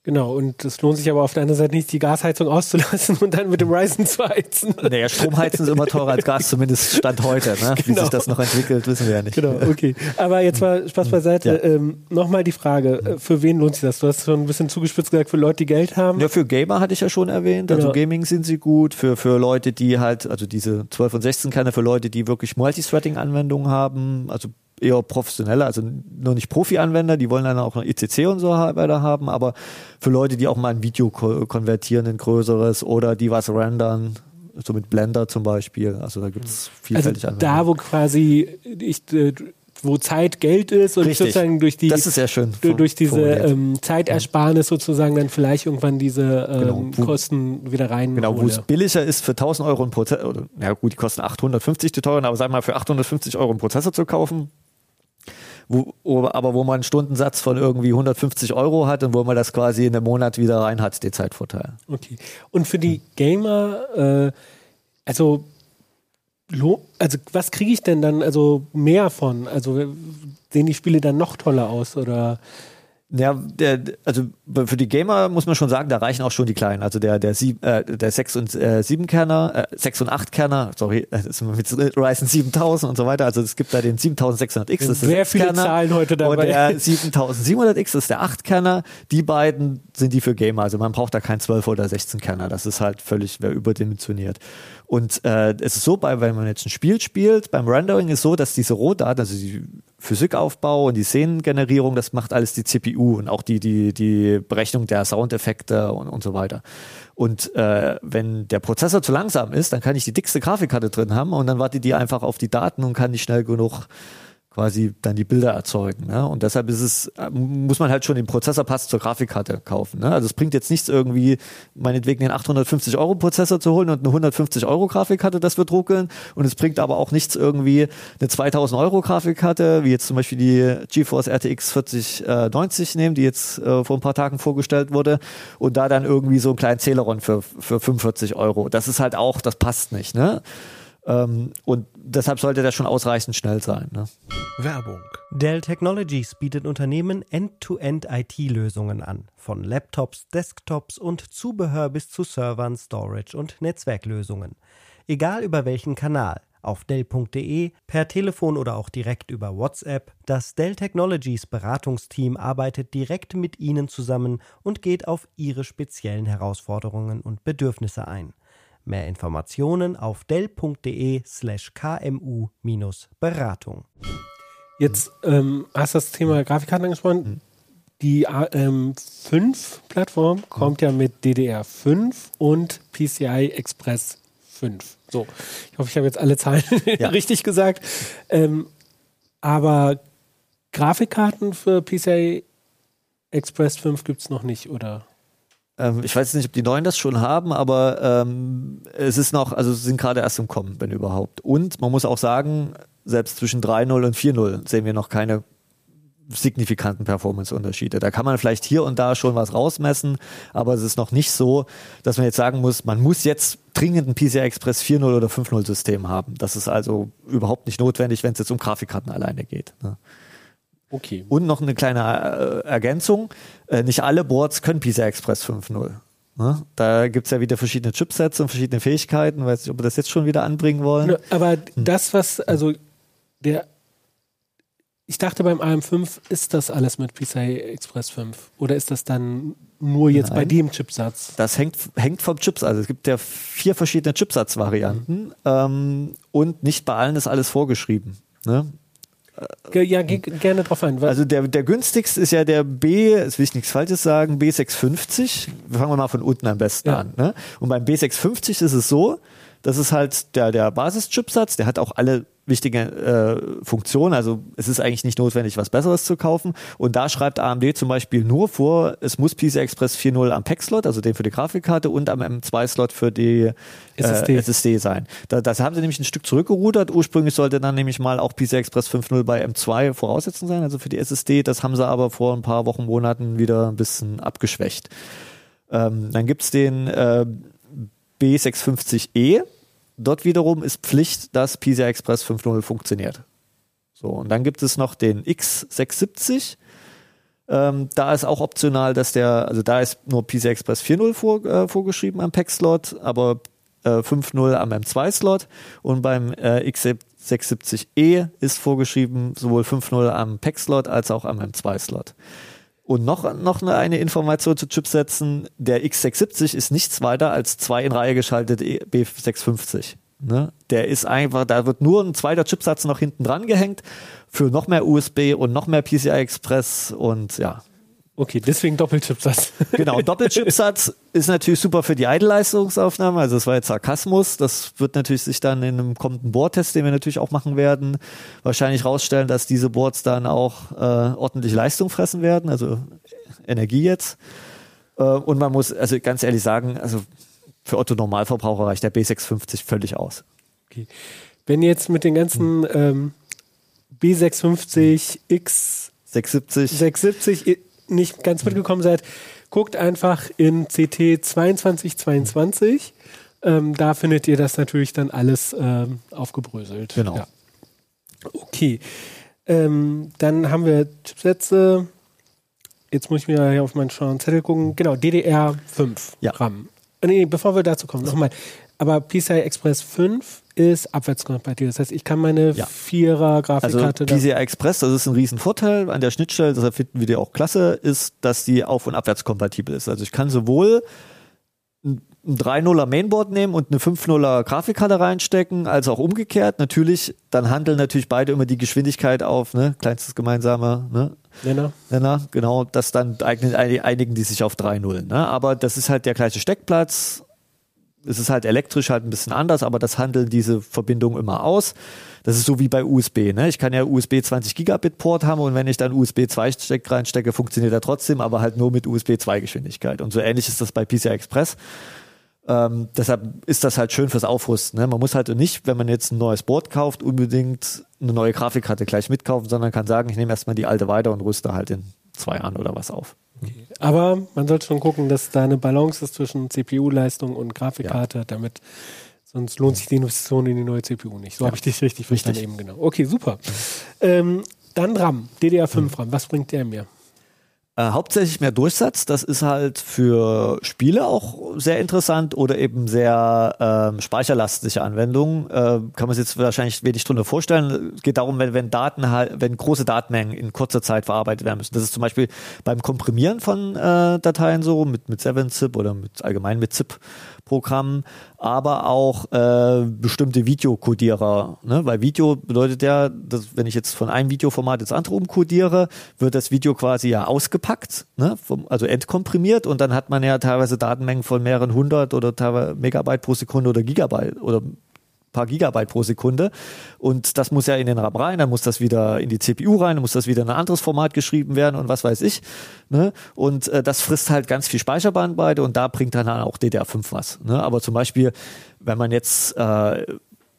Genau, und es lohnt sich aber auf der anderen Seite nicht, die Gasheizung auszulassen und dann mit dem Ryzen zu heizen. Naja, Stromheizen ist immer teurer als Gas, zumindest Stand heute. Ne? Wie Genau. sich das noch entwickelt, wissen wir ja nicht. Genau, okay. Aber jetzt mal Spaß beiseite. Ja. Ähm, Nochmal die Frage, äh, für wen lohnt sich das? Du hast schon ein bisschen zugespitzt gesagt, für Leute, die Geld haben. Ja, für Gamer hatte ich ja schon erwähnt. Also Genau. Gaming sind sie gut. Für, für Leute, die halt, also diese 12 und 16 Kerne, für Leute, die wirklich Multithreading-Anwendungen haben, also eher professionelle, also nur nicht Profi-Anwender, die wollen dann auch noch ICC und so weiter haben, aber für Leute, die auch mal ein Video ko konvertieren in größeres oder die was rendern, so mit Blender zum Beispiel. Also da gibt es also vielfältig da, wo quasi ich, äh, wo Zeit Geld ist und Richtig. sozusagen durch die Das ist sehr schön du- durch diese ähm, Zeitersparnis sozusagen dann vielleicht irgendwann diese ähm, Genau. Wo- Kosten wieder rein. Genau, wo es billiger ist für 1000 Euro ein Prozessor, oder, ja gut, die kosten 850 die teuren, aber sag mal, für 850 Euro einen Prozessor zu kaufen, wo, aber wo man einen Stundensatz von irgendwie 150 Euro hat und wo man das quasi in einem Monat wieder rein hat, den Zeitvorteil. Okay. Und für die Gamer, äh, also, also was kriege ich denn dann also mehr von? Also sehen die Spiele dann noch toller aus oder? Ja, der, also für die Gamer muss man schon sagen, da reichen auch schon die kleinen. Also der der, sieb, äh, der 6 und äh, 7 Kerner, äh, 6 und 8 Kerner, sorry, das ist mit Ryzen 7000 und so weiter. Also es gibt da den 7600X, das ist der Sehr viele 6-Kerner. Zahlen heute dabei. Und der 7700X das ist der 8-Kerner. Die beiden sind die für Gamer. Also man braucht da keinen 12 oder 16 Kerner. Das ist halt völlig überdimensioniert. Und äh, es ist so, bei, wenn man jetzt ein Spiel spielt, beim Rendering ist so, dass diese Rohdaten, also die Physikaufbau und die Szenengenerierung, das macht alles die CPU und auch die, die, die Berechnung der Soundeffekte und, und so weiter. Und äh, wenn der Prozessor zu langsam ist, dann kann ich die dickste Grafikkarte drin haben und dann wartet die einfach auf die Daten und kann nicht schnell genug quasi dann die Bilder erzeugen. Ne? Und deshalb ist es, äh, muss man halt schon den Prozessorpass zur Grafikkarte kaufen. Ne? Also es bringt jetzt nichts irgendwie, meinetwegen den 850 Euro Prozessor zu holen und eine 150 Euro Grafikkarte, das wird ruckeln. Und es bringt aber auch nichts irgendwie eine 2000 Euro Grafikkarte, wie jetzt zum Beispiel die GeForce RTX 4090 nehmen, die jetzt äh, vor ein paar Tagen vorgestellt wurde. Und da dann irgendwie so einen kleinen Celeron für, für 45 Euro. Das ist halt auch, das passt nicht. Ne? Ähm, und deshalb sollte der schon ausreichend schnell sein. Ne? Werbung. Dell Technologies bietet Unternehmen End-to-End IT-Lösungen an. Von Laptops, Desktops und Zubehör bis zu Servern, Storage und Netzwerklösungen. Egal über welchen Kanal. Auf Dell.de, per Telefon oder auch direkt über WhatsApp. Das Dell Technologies Beratungsteam arbeitet direkt mit Ihnen zusammen und geht auf Ihre speziellen Herausforderungen und Bedürfnisse ein. Mehr Informationen auf dell.de slash kmu-beratung. Jetzt ähm, hast du das Thema Grafikkarten angesprochen. Die AM5-Plattform kommt ja mit DDR5 und PCI Express 5. So, ich hoffe, ich habe jetzt alle Zahlen Ja. richtig gesagt. Ähm, aber Grafikkarten für PCI Express 5 gibt es noch nicht, oder? Ähm, ich weiß nicht, ob die neuen das schon haben, aber ähm, es ist noch, also sind gerade erst im Kommen, wenn überhaupt. Und man muss auch sagen, selbst zwischen 3.0 und 4.0 sehen wir noch keine signifikanten Performance-Unterschiede. Da kann man vielleicht hier und da schon was rausmessen, aber es ist noch nicht so, dass man jetzt sagen muss, man muss jetzt dringend ein PCI Express 4.0 oder 5.0 System haben. Das ist also überhaupt nicht notwendig, wenn es jetzt um Grafikkarten alleine geht. Ne? Okay. Und noch eine kleine äh, Ergänzung. Äh, nicht alle Boards können PCI Express 5.0. Ne? Da gibt's ja wieder verschiedene Chipsets und verschiedene Fähigkeiten. Weiß nicht, ob wir das jetzt schon wieder anbringen wollen. Ja, Aber das, was, also der, ich dachte beim AM5 ist das alles mit PCI Express 5 oder ist das dann nur jetzt bei Nein. dem Chipsatz? Das hängt, hängt vom Chips. Also es gibt ja vier verschiedene Chipsatzvarianten ähm, und nicht bei allen ist alles vorgeschrieben. Ne? Ja, geh gerne drauf ein. Also der, der günstigste ist ja der B, jetzt will ich nichts Falsches sagen, B650. Wir fangen mal von unten am besten Ja. an. Ne? Und beim B650 ist es so, Das ist halt der, der Basischipsatz, der hat auch alle wichtige äh, Funktionen. Also es ist eigentlich nicht notwendig, was Besseres zu kaufen. Und da schreibt AMD zum Beispiel nur vor, es muss PCI Express 4.0 am PAC-Slot, also den für die Grafikkarte, und am M2-Slot für die äh, SSD. SSD sein. Da, das haben sie nämlich ein Stück zurückgerudert. Ursprünglich sollte dann nämlich mal auch PCI Express 5.0 bei M2 voraussetzend sein, also für die SSD. Das haben sie aber vor ein paar Wochen, Monaten wieder ein bisschen abgeschwächt. Ähm, dann gibt's den äh, B650E Dort wiederum ist Pflicht, dass PCI Express 5.0 funktioniert. So, und dann gibt es noch den X670. Ähm, da ist auch optional, dass der, also da ist nur PCI Express 4.0 vor, äh, vorgeschrieben am PAC-Slot, aber äh, 5.0 am M2-Slot. Und beim äh, X670E ist vorgeschrieben sowohl 5.0 am PAC-Slot als auch am M2-Slot. Und noch, noch eine Information zu Chipsätzen. Der X670 ist nichts weiter als zwei in Reihe geschaltete B650. Ne? Der ist einfach, da wird nur ein zweiter Chipsatz noch hinten dran gehängt für noch mehr USB und noch mehr PCI Express und ja, Okay, deswegen Doppelchipsatz. Genau, Doppelchipsatz ist natürlich super für die Idle-Leistungsaufnahme. Also das war jetzt Sarkasmus. Das wird natürlich sich dann in einem kommenden Boardtest, den wir natürlich auch machen werden, wahrscheinlich rausstellen, dass diese Boards dann auch äh, ordentlich Leistung fressen werden, also Energie jetzt. Äh, und man muss, also ganz ehrlich sagen, also für Otto Normalverbraucher reicht der B650 völlig aus. Okay. Wenn jetzt mit den ganzen ähm, B650 X 670 670 nicht ganz mitgekommen seid, guckt einfach in CT 2222. Ähm, da findet ihr das natürlich dann alles ähm, aufgebröselt. Genau. Ja. Okay. Ähm, dann haben wir Chipsätze. Jetzt muss ich mir hier auf meinen schlauen Zettel gucken. Genau, DDR5 ja. RAM. Nee, bevor wir dazu kommen, nochmal. Aber PCI Express 5 ist abwärtskompatibel. Das heißt, ich kann meine ja. Vierer Grafikkarte. Also PCI Express, das ist ein Riesenvorteil an der Schnittstelle, deshalb finden wir die auch klasse, ist, dass die auf- und abwärtskompatibel ist. Also ich kann sowohl ein 3.0er Mainboard nehmen und eine 5.0er Grafikkarte reinstecken, als auch umgekehrt. Natürlich, dann handeln natürlich beide immer die Geschwindigkeit auf, ne? Kleinstes gemeinsamer, ne? Nenner. Nenner, genau. Das dann eignen, einigen die sich auf 3.0. Ne? Aber das ist halt der gleiche Steckplatz es ist halt elektrisch halt ein bisschen anders, aber das handeln diese Verbindungen immer aus. Das ist so wie bei USB. Ne? Ich kann ja USB 20 Gigabit Port haben und wenn ich dann USB 2 Steck reinstecke, funktioniert er trotzdem, aber halt nur mit USB 2 Geschwindigkeit. Und so ähnlich ist das bei PCI Express. Ähm, deshalb ist das halt schön fürs Aufrüsten. Ne? Man muss halt nicht, wenn man jetzt ein neues Board kauft, unbedingt eine neue Grafikkarte gleich mitkaufen, sondern kann sagen, ich nehme erstmal die alte weiter und rüste halt in zwei an oder was auf. Okay. Aber man sollte schon gucken, dass da eine Balance ist zwischen CPU-Leistung und Grafikkarte, ja. damit sonst lohnt sich die Investition in die neue CPU nicht. So ja. habe ich dich richtig verstanden eben genau. Okay, super. Ähm, dann RAM, DDR5 mhm. RAM, was bringt der mir? Äh, hauptsächlich mehr Durchsatz. Das ist halt für Spiele auch sehr interessant oder eben sehr ähm, speicherlastige Anwendungen. Äh, kann man sich jetzt wahrscheinlich wenig drunter vorstellen. Es geht darum, wenn, wenn Daten halt, wenn große Datenmengen in kurzer Zeit verarbeitet werden müssen. Das ist zum Beispiel beim Komprimieren von äh, Dateien so, mit, mit 7-Zip oder mit allgemein mit ZIP Programmen, aber auch äh, bestimmte Videokodierer. Ne? Weil Video bedeutet ja, dass wenn ich jetzt von einem Videoformat ins andere umkodiere, wird das Video quasi ja ausgepackt, ne? Vom, also entkomprimiert und dann hat man ja teilweise Datenmengen von mehreren hundert oder teilweise Megabyte pro Sekunde oder Gigabyte oder paar Gigabyte pro Sekunde. Und das muss ja in den RAM rein, dann muss das wieder in die CPU rein, dann muss das wieder in ein anderes Format geschrieben werden und was weiß ich. Ne? Und äh, das frisst halt ganz viel Speicherbandbreite und da bringt dann auch DDR5 was. Ne? Aber zum Beispiel, wenn man jetzt äh,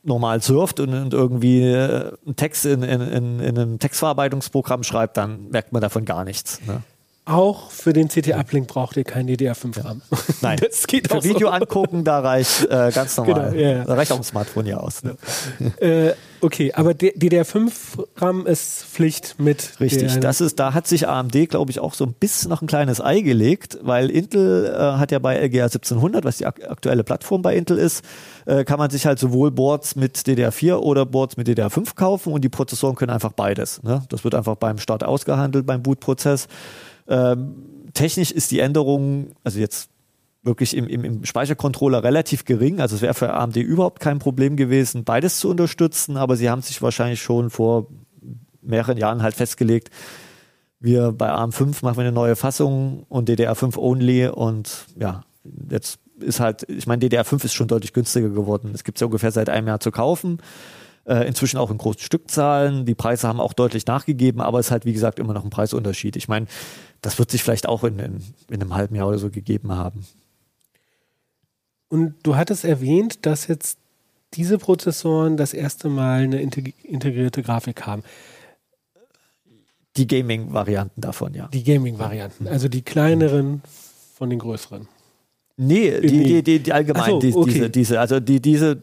normal surft und, und irgendwie äh, einen Text in, in, in, in einem Textverarbeitungsprogramm schreibt, dann merkt man davon gar nichts. Ne? Auch für den CT-Uplink braucht ihr kein DDR5-RAM. Nein, das geht für Video so. angucken, da reicht äh, ganz genau, normal. Genau, ja. Da reicht auch ein Smartphone ja aus. Ne? äh, okay, aber DDR5-RAM ist Pflicht mit. Richtig, das ist, da hat sich AMD, glaube ich, auch so ein bisschen noch ein kleines Ei gelegt, weil Intel äh, hat ja bei LGA 1700, was die ak aktuelle Plattform bei Intel ist, äh, kann man sich halt sowohl Boards mit DDR4 oder Boards mit DDR5 kaufen und die Prozessoren können einfach beides. Ne? Das wird einfach beim Start ausgehandelt, beim Bootprozess. Ähm, technisch ist die Änderung, also jetzt wirklich im, im, im Speichercontroller relativ gering. Also es wäre für AMD überhaupt kein Problem gewesen, beides zu unterstützen, aber sie haben sich wahrscheinlich schon vor mehreren Jahren halt festgelegt, wir bei ARM5 machen wir eine neue Fassung und DDR5 only und ja, jetzt ist halt, ich meine, DDR5 ist schon deutlich günstiger geworden. Es gibt es ja ungefähr seit einem Jahr zu kaufen. Äh, inzwischen auch in großen Stückzahlen. Die Preise haben auch deutlich nachgegeben, aber es ist halt, wie gesagt, immer noch ein Preisunterschied. Ich meine, das wird sich vielleicht auch in, in, in einem halben Jahr oder so gegeben haben. Und du hattest erwähnt, dass jetzt diese Prozessoren das erste Mal eine integrierte Grafik haben. Die Gaming-Varianten davon, ja. Die Gaming-Varianten, also die kleineren von den größeren. Nee, die, die, die, die allgemein, so, okay. diese, diese, also die, diese,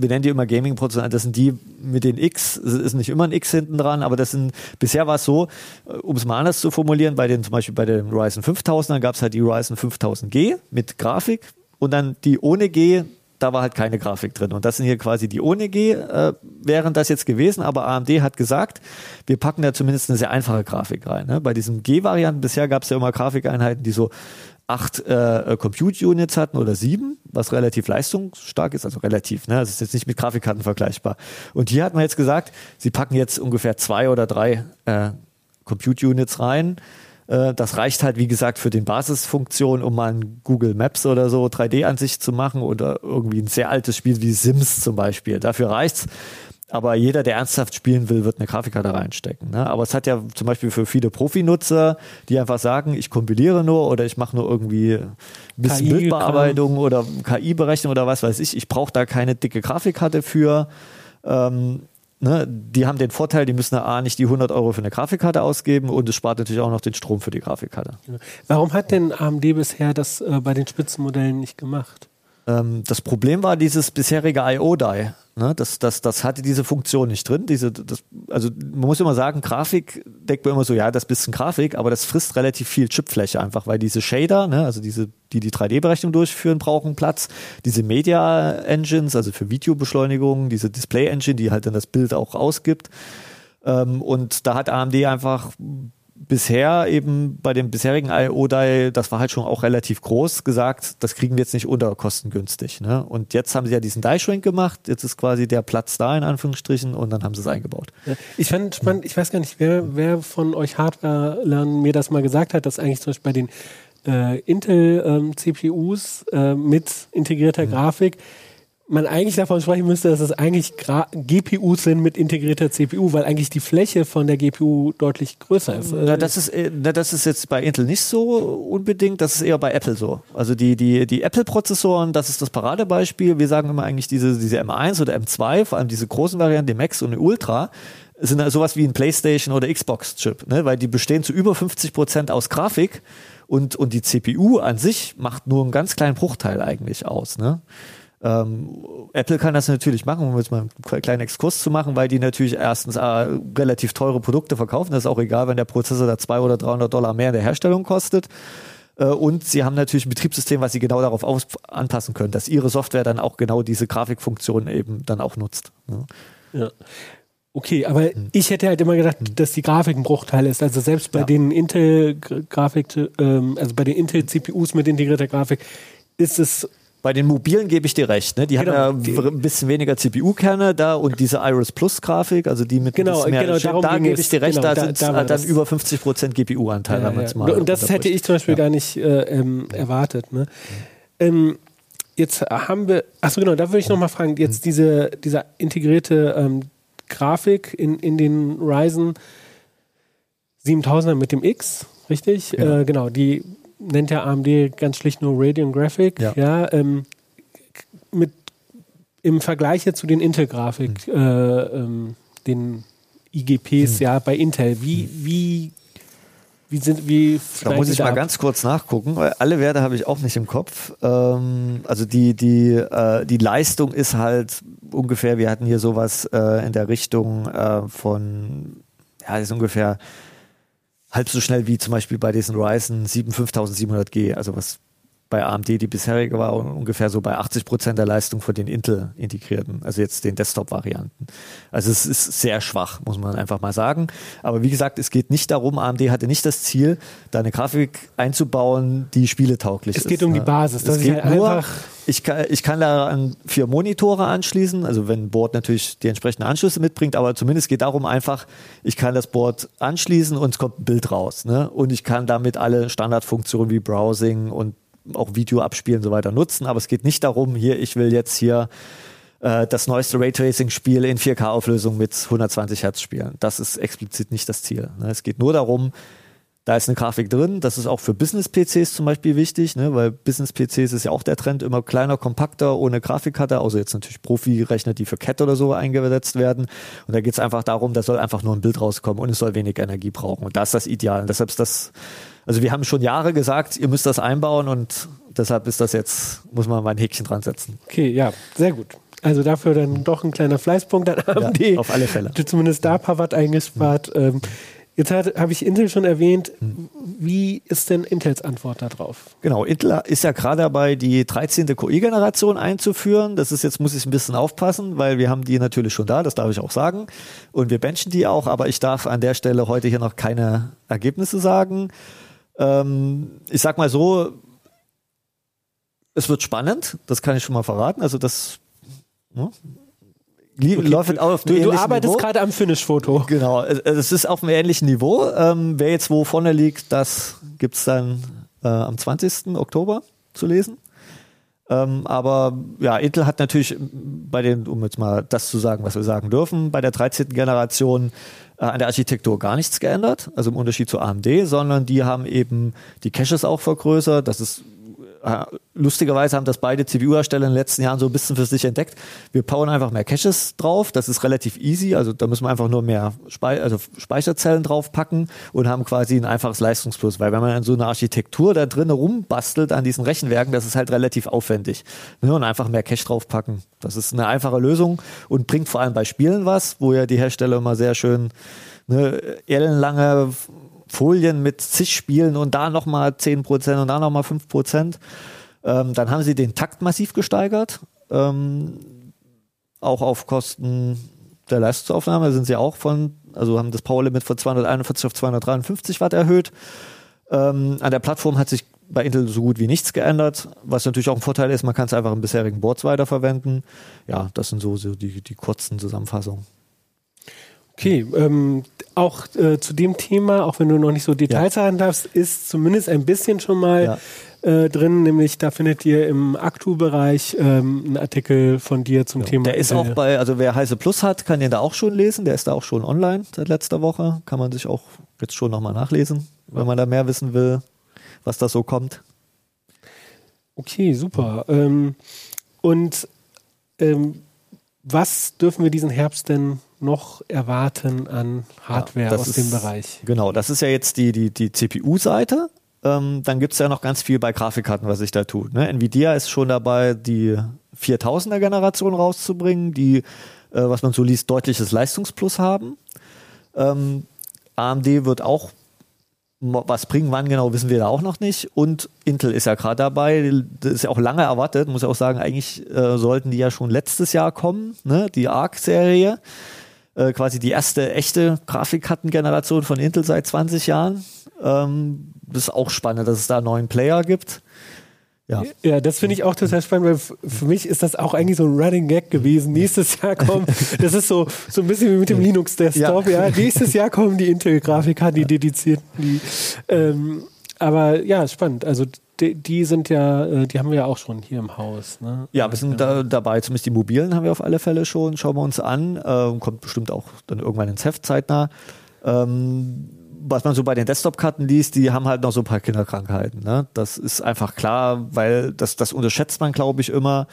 wir nennen die immer Gaming-Prozessoren, das sind die mit den X, es ist nicht immer ein X hinten dran, aber das sind, bisher war es so, äh, um es mal anders zu formulieren, bei den, zum Beispiel bei den Ryzen 5000, gab es halt die Ryzen 5000G mit Grafik und dann die ohne G, da war halt keine Grafik drin. Und das sind hier quasi die ohne G, äh, wären das jetzt gewesen, aber AMD hat gesagt, wir packen da zumindest eine sehr einfache Grafik rein. Ne? Bei diesen G-Varianten bisher gab es ja immer Grafikeinheiten, die so acht äh, Compute-Units hatten oder sieben, was relativ leistungsstark ist, also relativ, ne? Das ist jetzt nicht mit Grafikkarten vergleichbar. Und hier hat man jetzt gesagt, sie packen jetzt ungefähr zwei oder drei äh, Compute-Units rein äh, das reicht halt, wie gesagt, für den Basisfunktion, um mal ein Google Maps oder so 3D-Ansicht zu machen oder irgendwie ein sehr altes Spiel wie Sims zum Beispiel. Dafür reicht's. Aber jeder, der ernsthaft spielen will, wird eine Grafikkarte reinstecken. Ne? Aber es hat ja zum Beispiel für viele Profi-Nutzer, die einfach sagen, ich kompiliere nur oder ich mache nur irgendwie ein bisschen Bildbearbeitung oder KI-Berechnung oder was weiß ich. Ich brauche da keine dicke Grafikkarte für. Ähm, ne, die haben den Vorteil, die müssen A nicht die 100 Euro für eine Grafikkarte ausgeben und es spart natürlich auch noch den Strom für die Grafikkarte. Warum hat denn AMD bisher das äh, bei den Spitzenmodellen nicht gemacht? Ähm, das Problem war dieses bisherige IO-Die. Ne? Das, das, das hatte diese Funktion nicht drin. Diese, das, also man muss immer sagen, Grafik denkt man immer so, ja, das ist ein bisschen Grafik, aber das frisst relativ viel Chipfläche einfach, weil diese Shader, ne, also diese, die die 3D-Berechnung durchführen, brauchen Platz. Diese Media-Engines, also für Videobeschleunigung, diese Display-Engine, die halt dann das Bild auch ausgibt. Ähm, und da hat AMD einfach bisher eben bei dem bisherigen IO-Die, das war halt schon auch relativ groß, gesagt, das kriegen wir jetzt nicht unter kostengünstig. Ne? Und jetzt haben sie ja diesen Die-Shrink gemacht, jetzt ist quasi der Platz da in Anführungsstrichen und dann haben sie es eingebaut. Ich fand spannend, ich weiß gar nicht, wer, wer von euch Hardware-Lern mir das mal gesagt hat, dass eigentlich zum Beispiel bei den äh, Intel-CPUs ähm, äh, mit integrierter mhm. Grafik man eigentlich davon sprechen müsste, dass es eigentlich Gra GPUs sind mit integrierter CPU, weil eigentlich die Fläche von der GPU deutlich größer ist. Na, das ist, äh, na, das ist jetzt bei Intel nicht so unbedingt, das ist eher bei Apple so. Also die, die, die Apple-Prozessoren, das ist das Paradebeispiel. Wir sagen immer eigentlich diese, diese M1 oder M2, vor allem diese großen Varianten, die Max und die Ultra, sind sowas wie ein PlayStation oder Xbox-Chip, ne? weil die bestehen zu über 50 Prozent aus Grafik und, und die CPU an sich macht nur einen ganz kleinen Bruchteil eigentlich aus. Ne? Ähm, Apple kann das natürlich machen, um jetzt mal einen kleinen Exkurs zu machen, weil die natürlich erstens äh, relativ teure Produkte verkaufen. Das ist auch egal, wenn der Prozessor da 200 oder 300 Dollar mehr in der Herstellung kostet. Äh, und sie haben natürlich ein Betriebssystem, was sie genau darauf aus anpassen können, dass ihre Software dann auch genau diese Grafikfunktion eben dann auch nutzt. Ja. ja. Okay, aber hm. ich hätte halt immer gedacht, hm. dass die Grafik ein Bruchteil ist. Also selbst bei ja. den Intel-Grafik, ähm, also bei den Intel-CPUs mit integrierter Grafik, ist es bei den mobilen gebe ich dir recht, ne? Die genau. haben ja ein bisschen weniger CPU-Kerne da und diese Iris Plus Grafik, also die mit genau, mehr genau, Chip, da gebe ich dir recht, genau, da, sind da, dann über 50 Prozent GPU-Anteil, ja, ja. mal. Und das hätte ich zum Beispiel ja. gar nicht äh, ähm, erwartet. Ne? Ähm, jetzt haben wir, achso genau, da würde ich nochmal fragen, jetzt diese, diese integrierte ähm, Grafik in, in den Ryzen 7000er mit dem X, richtig? Äh, genau, die nennt ja AMD ganz schlicht nur Radeon Graphic. Ja. ja ähm, mit, Im Vergleich zu den Intel-Grafik, hm. äh, ähm, den IGPs hm. ja bei Intel, wie, hm. wie wie sind, wie da muss ich mal ab? ganz kurz nachgucken, weil alle Werte habe ich auch nicht im Kopf. Ähm, also die, die, äh, die Leistung ist halt ungefähr, wir hatten hier sowas äh, in der Richtung äh, von, ja, ist ungefähr halb so schnell wie zum Beispiel bei diesen Ryzen 7 5700G, also was bei AMD die bisherige war ungefähr so bei 80 Prozent der Leistung von den Intel-integrierten, also jetzt den Desktop-Varianten. Also es ist sehr schwach, muss man einfach mal sagen. Aber wie gesagt, es geht nicht darum, AMD hatte nicht das Ziel, da eine Grafik einzubauen, die spieletauglich ist. Es geht um die ne? Basis. Das es geht halt nur, ich kann, ich kann da an vier Monitore anschließen, also wenn ein Board natürlich die entsprechenden Anschlüsse mitbringt, aber zumindest geht darum einfach, ich kann das Board anschließen und es kommt ein Bild raus. Ne? Und ich kann damit alle Standardfunktionen wie Browsing und auch Video abspielen und so weiter nutzen. Aber es geht nicht darum, hier, ich will jetzt hier äh, das neueste Raytracing-Spiel in 4K-Auflösung mit 120 Hertz spielen. Das ist explizit nicht das Ziel. Ne? Es geht nur darum, da ist eine Grafik drin. Das ist auch für Business-PCs zum Beispiel wichtig, ne? weil Business-PCs ist ja auch der Trend, immer kleiner, kompakter, ohne Grafikkarte, außer jetzt natürlich Profi-Rechner, die für CAT oder so eingesetzt werden. Und da geht es einfach darum, da soll einfach nur ein Bild rauskommen und es soll wenig Energie brauchen. Und das ist das Ideal. Und deshalb ist das, also wir haben schon Jahre gesagt, ihr müsst das einbauen und deshalb ist das jetzt, muss man mal ein Häkchen dran setzen. Okay, ja, sehr gut. Also dafür dann doch ein kleiner Fleißpunkt an AMD. Ja, auf alle Fälle. Du zumindest da ein paar Watt eingespart. Mhm. Jetzt habe ich Intel schon erwähnt. Wie ist denn Intels Antwort darauf? Genau, Intel ist ja gerade dabei, die 13. QI-Generation einzuführen. Das ist jetzt, muss ich ein bisschen aufpassen, weil wir haben die natürlich schon da, das darf ich auch sagen. Und wir benchen die auch, aber ich darf an der Stelle heute hier noch keine Ergebnisse sagen. Ähm, ich sag mal so, es wird spannend, das kann ich schon mal verraten. Also das ne? Okay, läuft auf du, du arbeitest gerade am Finish-Foto. Genau, es ist auf einem ähnlichen Niveau. Ähm, wer jetzt wo vorne liegt, das gibt es dann äh, am 20. Oktober zu lesen. Ähm, aber ja, Intel hat natürlich bei den, um jetzt mal das zu sagen, was wir sagen dürfen, bei der 13. Generation äh, an der Architektur gar nichts geändert, also im Unterschied zu AMD, sondern die haben eben die Caches auch vergrößert. Das ist lustigerweise haben das beide CPU-Hersteller in den letzten Jahren so ein bisschen für sich entdeckt. Wir powern einfach mehr Caches drauf. Das ist relativ easy. Also da müssen wir einfach nur mehr Spei also Speicherzellen draufpacken und haben quasi ein einfaches Leistungsplus. Weil wenn man in so eine Architektur da drin rumbastelt an diesen Rechenwerken, das ist halt relativ aufwendig. Ne? Und einfach mehr Cache draufpacken. Das ist eine einfache Lösung und bringt vor allem bei Spielen was, wo ja die Hersteller immer sehr schön ne, ellenlange Folien mit zig Spielen und da nochmal 10% und da nochmal 5%. Ähm, dann haben sie den Takt massiv gesteigert. Ähm, auch auf Kosten der Leistungsaufnahme sind sie auch von, also haben das Powerlimit von 241 auf 253 Watt erhöht. Ähm, an der Plattform hat sich bei Intel so gut wie nichts geändert, was natürlich auch ein Vorteil ist, man kann es einfach im bisherigen Boards weiterverwenden. Ja, das sind so, so die, die kurzen Zusammenfassungen. Okay, ähm, auch äh, zu dem Thema, auch wenn du noch nicht so Details ja. sagen darfst, ist zumindest ein bisschen schon mal ja. äh, drin, nämlich da findet ihr im Aktu-Bereich ähm, einen Artikel von dir zum ja. Thema. Der ist auch bei, also wer Heise Plus hat, kann den da auch schon lesen, der ist da auch schon online seit letzter Woche, kann man sich auch jetzt schon nochmal nachlesen, wenn man da mehr wissen will, was da so kommt. Okay, super. Ähm, und ähm, was dürfen wir diesen Herbst denn noch erwarten an Hardware ja, aus ist, dem Bereich? Genau, das ist ja jetzt die, die, die CPU-Seite. Ähm, dann gibt es ja noch ganz viel bei Grafikkarten, was sich da tut. Ne? Nvidia ist schon dabei, die 4000er Generation rauszubringen, die, äh, was man so liest, deutliches Leistungsplus haben. Ähm, AMD wird auch was bringen, wann genau, wissen wir da auch noch nicht. Und Intel ist ja gerade dabei, das ist ja auch lange erwartet, muss ich auch sagen, eigentlich äh, sollten die ja schon letztes Jahr kommen, ne? die ARC-Serie. Äh, quasi die erste echte Grafikkartengeneration von Intel seit 20 Jahren. Ähm, das ist auch spannend, dass es da einen neuen Player gibt. Ja. ja, das finde ich auch total spannend, weil für mich ist das auch eigentlich so ein Running Gag gewesen. Nächstes Jahr kommen, das ist so, so ein bisschen wie mit dem Linux Desktop, ja. ja. Nächstes Jahr kommen die Intel-Grafikkarten, die dedizierten, die, ähm, aber ja, spannend. Also die, die, sind ja, äh, die haben wir ja auch schon hier im Haus. Ne? Ja, wir sind da dabei, zumindest die mobilen haben wir auf alle Fälle schon. Schauen wir uns an. Ähm, kommt bestimmt auch dann irgendwann ins Heft zeitnah. Ähm, was man so bei den Desktop-Karten liest, die haben halt noch so ein paar Kinderkrankheiten. Ne? Das ist einfach klar, weil das, das unterschätzt man, glaube ich, immer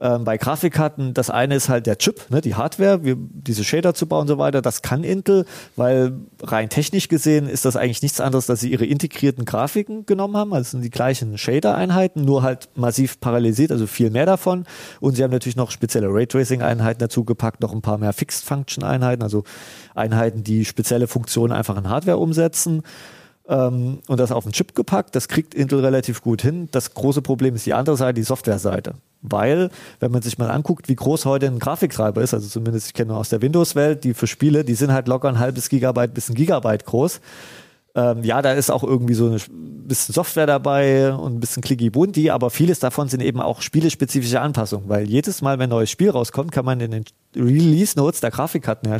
ähm, bei Grafikkarten, das eine ist halt der Chip, ne, die Hardware, wie, diese Shader zu bauen und so weiter, das kann Intel, weil rein technisch gesehen ist das eigentlich nichts anderes, dass sie ihre integrierten Grafiken genommen haben, also sind die gleichen Shader-Einheiten, nur halt massiv parallelisiert, also viel mehr davon. Und sie haben natürlich noch spezielle Raytracing-Einheiten dazu gepackt, noch ein paar mehr Fixed-Function-Einheiten, also Einheiten, die spezielle Funktionen einfach in Hardware umsetzen ähm, und das auf den Chip gepackt. Das kriegt Intel relativ gut hin. Das große Problem ist die andere Seite, die Softwareseite. Weil, wenn man sich mal anguckt, wie groß heute ein Grafiktreiber ist, also zumindest ich kenne nur aus der Windows-Welt, die für Spiele, die sind halt locker ein halbes Gigabyte bis ein Gigabyte groß. Ähm, ja, da ist auch irgendwie so ein bisschen Software dabei und ein bisschen clicky bunti, aber vieles davon sind eben auch spielespezifische Anpassungen, weil jedes Mal, wenn ein neues Spiel rauskommt, kann man in den Release Notes der Grafikkarten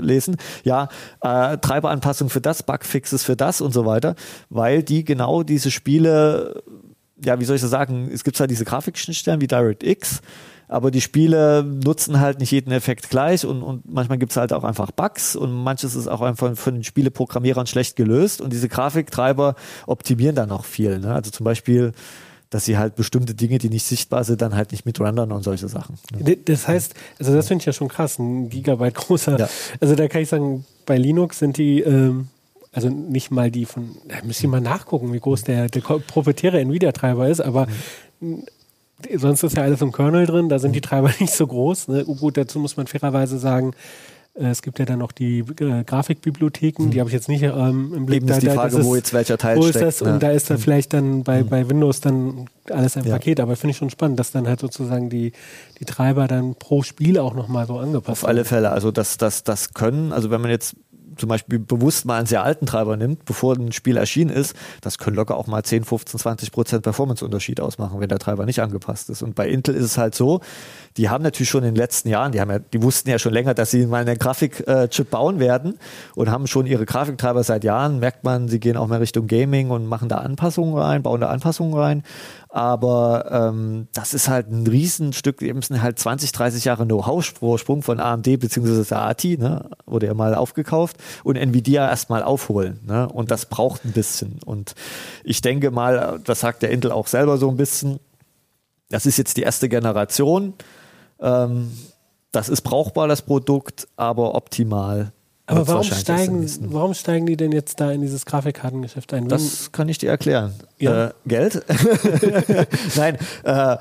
lesen, ja, äh, Treiberanpassung für das, Bugfixes für das und so weiter, weil die genau diese Spiele ja, wie soll ich das sagen, es gibt zwar diese Grafikschnittstellen wie DirectX, aber die Spiele nutzen halt nicht jeden Effekt gleich und, und manchmal gibt es halt auch einfach Bugs und manches ist auch einfach von den Spieleprogrammierern schlecht gelöst und diese Grafiktreiber optimieren dann auch viel. Ne? Also zum Beispiel dass sie halt bestimmte Dinge, die nicht sichtbar sind, dann halt nicht mit rendern und solche Sachen. Ne? Das heißt, also das finde ich ja schon krass, ein Gigabyte großer. Ja. Also da kann ich sagen, bei Linux sind die, ähm, also nicht mal die von, da müsste ich mal nachgucken, wie groß der, der proprietäre Nvidia-Treiber ist, aber mhm. Sonst ist ja alles im Kernel drin, da sind die Treiber nicht so groß. Ne? Gut, dazu muss man fairerweise sagen, äh, es gibt ja dann noch die äh, Grafikbibliotheken, hm. die habe ich jetzt nicht ähm, im Blick. Eben ist die Frage, ist, wo jetzt welcher Teil wo steckt. Ist das? Ne? Und da ist dann hm. vielleicht dann bei, bei Windows dann alles ein ja. Paket. Aber finde ich schon spannend, dass dann halt sozusagen die, die Treiber dann pro Spiel auch nochmal so angepasst Auf alle Fälle. Also das, das, das können, also wenn man jetzt zum Beispiel bewusst mal einen sehr alten Treiber nimmt, bevor ein Spiel erschienen ist, das können locker auch mal 10, 15, 20 Prozent Performance-Unterschied ausmachen, wenn der Treiber nicht angepasst ist. Und bei Intel ist es halt so, die haben natürlich schon in den letzten Jahren, die haben ja, die wussten ja schon länger, dass sie mal einen Grafikchip bauen werden und haben schon ihre Grafiktreiber seit Jahren, merkt man, sie gehen auch mehr Richtung Gaming und machen da Anpassungen rein, bauen da Anpassungen rein. Aber ähm, das ist halt ein Riesenstück, eben sind halt 20, 30 Jahre Know-how-Vorsprung von AMD bzw. ATI, ne, wurde ja mal aufgekauft, und Nvidia erstmal aufholen. Ne? Und das braucht ein bisschen. Und ich denke mal, das sagt der Intel auch selber so ein bisschen, das ist jetzt die erste Generation. Ähm, das ist brauchbar, das Produkt, aber optimal aber warum steigen, warum steigen die denn jetzt da in dieses Grafikkartengeschäft ein? Das kann ich dir erklären. Ja. Äh, Geld? Nein, äh,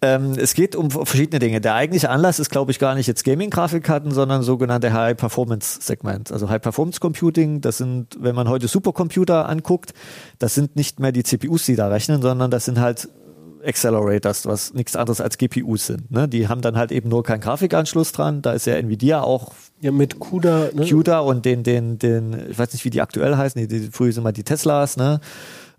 ähm, es geht um verschiedene Dinge. Der eigentliche Anlass ist, glaube ich, gar nicht jetzt Gaming-Grafikkarten, sondern sogenannte High-Performance-Segment. Also High-Performance-Computing, das sind, wenn man heute Supercomputer anguckt, das sind nicht mehr die CPUs, die da rechnen, sondern das sind halt Accelerators, was nichts anderes als GPUs sind. Ne? Die haben dann halt eben nur keinen Grafikanschluss dran. Da ist ja Nvidia auch ja, mit CUDA, ne? CUDA und den, den, den, ich weiß nicht, wie die aktuell heißen, die, die früher sind mal die Teslas, ne?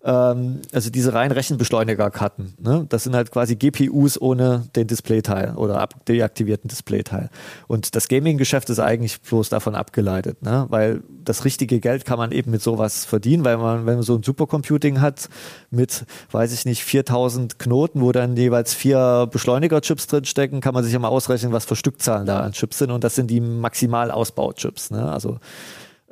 Ähm, also diese rein Rechenbeschleunigerkarten. Ne? Das sind halt quasi GPUs ohne den Displayteil oder ab deaktivierten Displayteil. Und das Gaming-Geschäft ist eigentlich bloß davon abgeleitet, ne? weil das richtige Geld kann man eben mit sowas verdienen, weil man, wenn man so ein Supercomputing hat mit, weiß ich nicht, 4000 Knoten, wo dann jeweils vier Beschleunigerchips drinstecken, kann man sich ja mal ausrechnen, was für Stückzahlen da an Chips sind. Und das sind die Maximalausbauchips. Ne? Also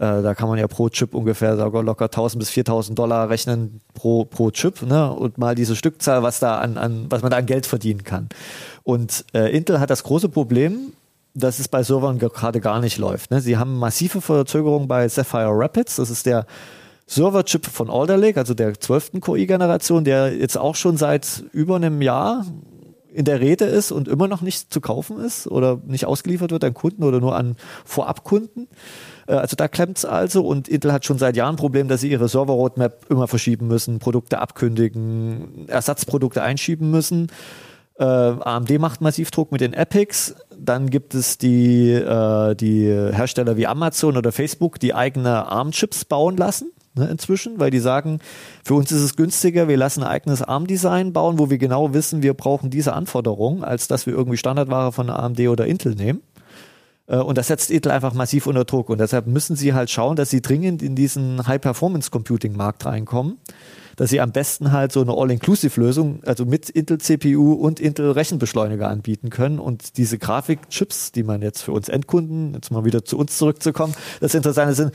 äh, da kann man ja pro Chip ungefähr sogar locker 1000 bis 4000 Dollar rechnen pro, pro Chip ne? und mal diese Stückzahl, was da an, an was man da an Geld verdienen kann. Und äh, Intel hat das große Problem, dass es bei Servern gerade gar nicht läuft. Ne? Sie haben massive Verzögerungen bei Sapphire Rapids, das ist der Serverchip von Alder Lake, also der 12. QI-Generation, der jetzt auch schon seit über einem Jahr in der Rede ist und immer noch nicht zu kaufen ist oder nicht ausgeliefert wird an Kunden oder nur an Vorabkunden. Äh, also da klemmt es also und Intel hat schon seit Jahren ein Problem, dass sie ihre Server-Roadmap immer verschieben müssen, Produkte abkündigen, Ersatzprodukte einschieben müssen. Äh, AMD macht massiv Druck mit den Epics. Dann gibt es die, äh, die Hersteller wie Amazon oder Facebook, die eigene ARM-Chips bauen lassen ne, inzwischen, weil die sagen, für uns ist es günstiger, wir lassen ein eigenes ARM-Design bauen, wo wir genau wissen, wir brauchen diese Anforderungen, als dass wir irgendwie Standardware von AMD oder Intel nehmen. Äh, und das setzt Intel einfach massiv unter Druck. Und deshalb müssen sie halt schauen, dass sie dringend in diesen High-Performance-Computing-Markt reinkommen. Dass sie am besten halt so eine All-Inclusive-Lösung, also mit Intel-CPU und Intel-Rechenbeschleuniger anbieten können. Und diese Grafikchips, die man jetzt für uns Endkunden, jetzt mal wieder zu uns zurückzukommen, das Interessante sind,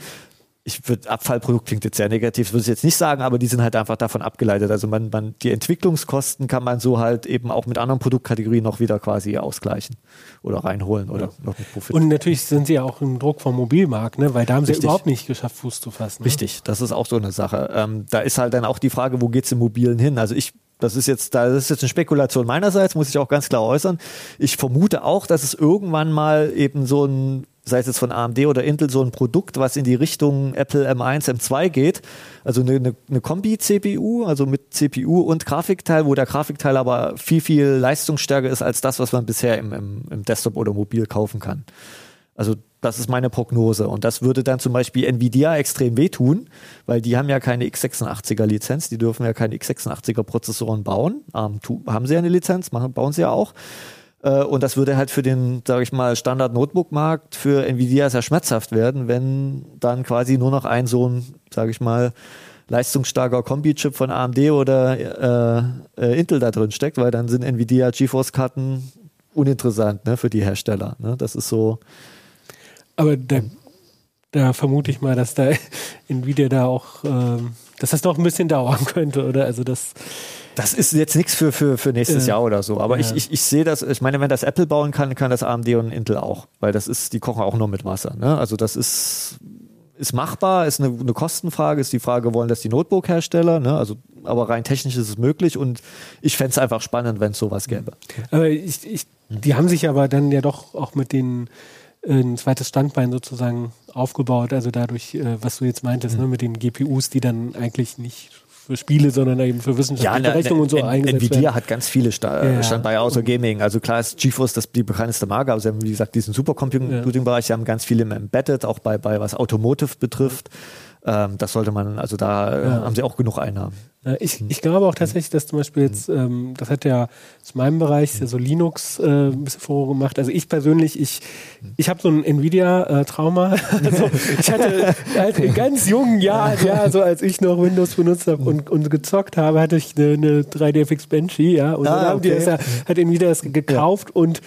ich würde Abfallprodukt klingt jetzt sehr negativ, würde ich jetzt nicht sagen, aber die sind halt einfach davon abgeleitet. Also man, man, die Entwicklungskosten kann man so halt eben auch mit anderen Produktkategorien noch wieder quasi ausgleichen oder reinholen oder ja. noch mit Profit. Und natürlich sind sie ja auch im Druck vom Mobilmarkt, ne? weil da haben sie überhaupt nicht geschafft, Fuß zu fassen. Ne? Richtig, das ist auch so eine Sache. Ähm, da ist halt dann auch die Frage, wo geht's im Mobilen hin? Also ich das ist jetzt, das ist jetzt eine Spekulation meinerseits, muss ich auch ganz klar äußern. Ich vermute auch, dass es irgendwann mal eben so ein sei es jetzt von AMD oder Intel, so ein Produkt, was in die Richtung Apple M1, M2 geht. Also eine, eine, eine Kombi-CPU, also mit CPU und Grafikteil, wo der Grafikteil aber viel, viel leistungsstärker ist als das, was man bisher im, im, im Desktop oder Mobil kaufen kann. Also das ist meine Prognose. Und das würde dann zum Beispiel Nvidia extrem wehtun, weil die haben ja keine x86er Lizenz, die dürfen ja keine x86er Prozessoren bauen. Ähm, haben sie ja eine Lizenz, machen, bauen sie ja auch. Äh, und das würde halt für den, sage ich mal, Standard-Notebook-Markt für Nvidia sehr schmerzhaft werden, wenn dann quasi nur noch ein so ein, sage ich mal, leistungsstarker Kombi-Chip von AMD oder äh, äh, Intel da drin steckt, weil dann sind Nvidia GeForce-Karten uninteressant ne, für die Hersteller. Ne? Das ist so. Aber da, da vermute ich mal, dass da Nvidia da auch, ähm, dass das doch ein bisschen dauern könnte, oder? Also das. Das ist jetzt nichts für, für, für nächstes Ja. Jahr oder so. Aber Ja. ich, ich, ich sehe das, ich meine, wenn das Apple bauen kann, kann das AMD und Intel auch. Weil das ist, die kochen auch nur mit Wasser. Ne? Also das ist, ist machbar, ist eine, eine Kostenfrage, ist die Frage, wollen das die Notebook-Hersteller? Ne? Also, aber rein technisch ist es möglich und ich fände es einfach spannend, wenn es sowas gäbe. Aber ich, ich, die haben sich aber dann ja doch auch mit den äh, ein zweites Standbein sozusagen aufgebaut. Also dadurch, äh, was du jetzt meintest, ne, mit den GPUs, die dann eigentlich nicht für Spiele, sondern eben für wissenschaftliche ne, Berechnungen und so eingesetzt Nvidia werden. hat ganz viele Sta Ja. Standbeine außer Gaming. Also klar ist GeForce das die bekannteste Marke, aber sie haben, wie gesagt, diesen Supercomputing-Bereich, sie haben ganz viele im Embedded, auch bei, bei was Automotive betrifft. Ähm, das sollte man, also da Ja. haben sie auch genug Einnahmen. Äh, Ich, ich glaube auch tatsächlich, dass zum Beispiel jetzt, ähm, das hat ja aus meinem Bereich so Linux äh, ein bisschen vorgemacht. Also ich persönlich, ich, ich habe so ein Nvidia-Trauma. also ich hatte halt in ganz jungen Jahren, ja, so als ich noch Windows benutzt habe und, und gezockt habe, hatte ich eine, eine 3DFX Banshee, ja. Und Ah, dann haben die das ja, hat Nvidia das gekauft und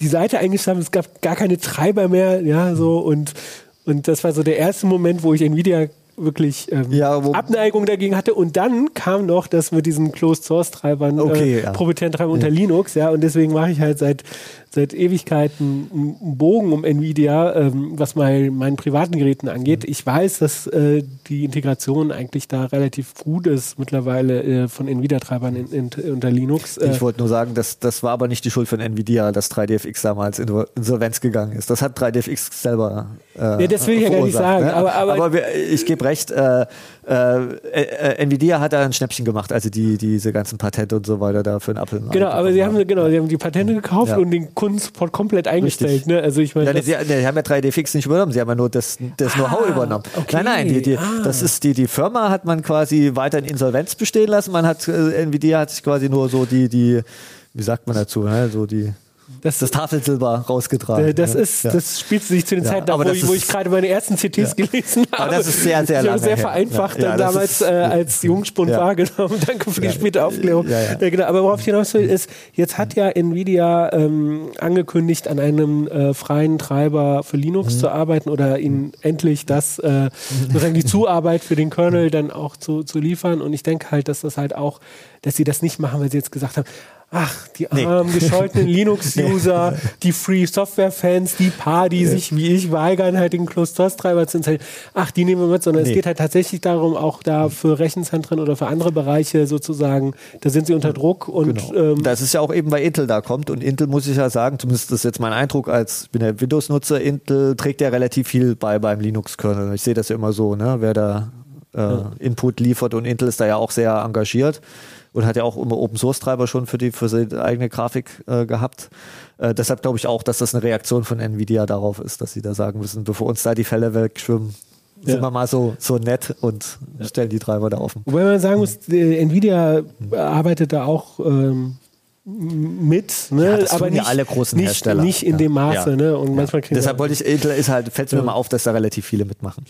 die Seite eingestampft, es gab gar keine Treiber mehr, ja, so. Und, und das war so der erste Moment, wo ich Nvidia wirklich ähm, Ja, Abneigung dagegen hatte und dann kam noch das mit diesen Closed Source Treibern, Okay, äh, ja. proprietären Treibern unter Linux, ja, und deswegen mache ich halt seit seit Ewigkeiten einen Bogen um Nvidia, ähm, was mal meinen privaten Geräten angeht. Ich weiß, dass äh, die Integration eigentlich da relativ gut ist mittlerweile äh, von Nvidia-Treibern in, in, unter Linux. Äh, Ich wollte nur sagen, das, das war aber nicht die Schuld von Nvidia, dass 3DFX damals in Insolvenz gegangen ist. Das hat 3DFX selber. Äh, Ja, das will ich ja gar nicht sagen, Ne? aber- aber- wir, ich gebe recht, äh, äh, äh, Nvidia hat da ein Schnäppchen gemacht, also die diese ganzen Patente und so weiter da für einen Apple. Genau, aber sie haben, genau, sie haben die Patente gekauft Ja. und den Kundensupport komplett eingestellt. Ne? Also ich meine, Ja, nee, sie, nee, haben ja 3DFX nicht übernommen, sie haben ja nur das, das Know-how übernommen. okay. Nein, nein, die, die, Ah. das ist die, die Firma hat man quasi weiter in Insolvenz bestehen lassen. Man hat, äh, Nvidia hat sich quasi nur so die, die, wie sagt man dazu, ne? so die, das, das Tafelsilber rausgetragen. Äh, Das ist, Ja. das spielt sich zu den Ja, Zeiten, da, aber wo, ich, wo ich gerade meine ersten CTs gelesen habe. Aber das ist sehr, sehr ich habe lange sehr vereinfacht Ja, dann damals ist- äh, als Jungspund Ja. wahrgenommen. Danke für die späte Aufklärung. Ja, ja. genau, aber worauf ich hinaus will, ist, jetzt hat ja Nvidia ähm, angekündigt, an einem äh, freien Treiber für Linux Mhm. zu arbeiten oder ihnen endlich das, äh, sozusagen die Zuarbeit für den Kernel dann auch zu, zu liefern. Und ich denke halt, dass das halt auch, dass sie das nicht machen, weil sie jetzt gesagt haben, Ach, die Nee. armen, gescholtenen Linux-User, die Free-Software-Fans, die paar, die sich wie ich weigern, halt den Closed-Source-Treiber zu installieren. Ach, die nehmen wir mit, sondern Nee. es geht halt tatsächlich darum, auch da für Rechenzentren oder für andere Bereiche sozusagen, da sind sie unter Druck und Genau. ähm, das ist ja auch eben, weil Intel da kommt und Intel muss ich ja sagen, zumindest das ist jetzt mein Eindruck als ich bin ja Windows-Nutzer, Intel trägt ja relativ viel bei beim Linux-Kernel. Ich sehe das ja immer so, ne, wer da äh, Input liefert und Intel ist da ja auch sehr engagiert und hat ja auch immer Open-Source-Treiber schon für die für seine eigene Grafik äh, gehabt. Äh, deshalb glaube ich auch, dass das eine Reaktion von Nvidia darauf ist, dass sie da sagen müssen, bevor uns da die Fälle wegschwimmen, Ja. sind wir mal so, so nett und stellen die Treiber da offen. Wobei man sagen muss, äh, Nvidia arbeitet da auch ähm, mit, ne? Ja, das aber tun ja nicht, alle großen nicht, Hersteller. nicht in Ja. dem Maße. Ne? Und manchmal Deshalb wollte ich, Intel ist halt, fällt mir mal auf, dass da relativ viele mitmachen.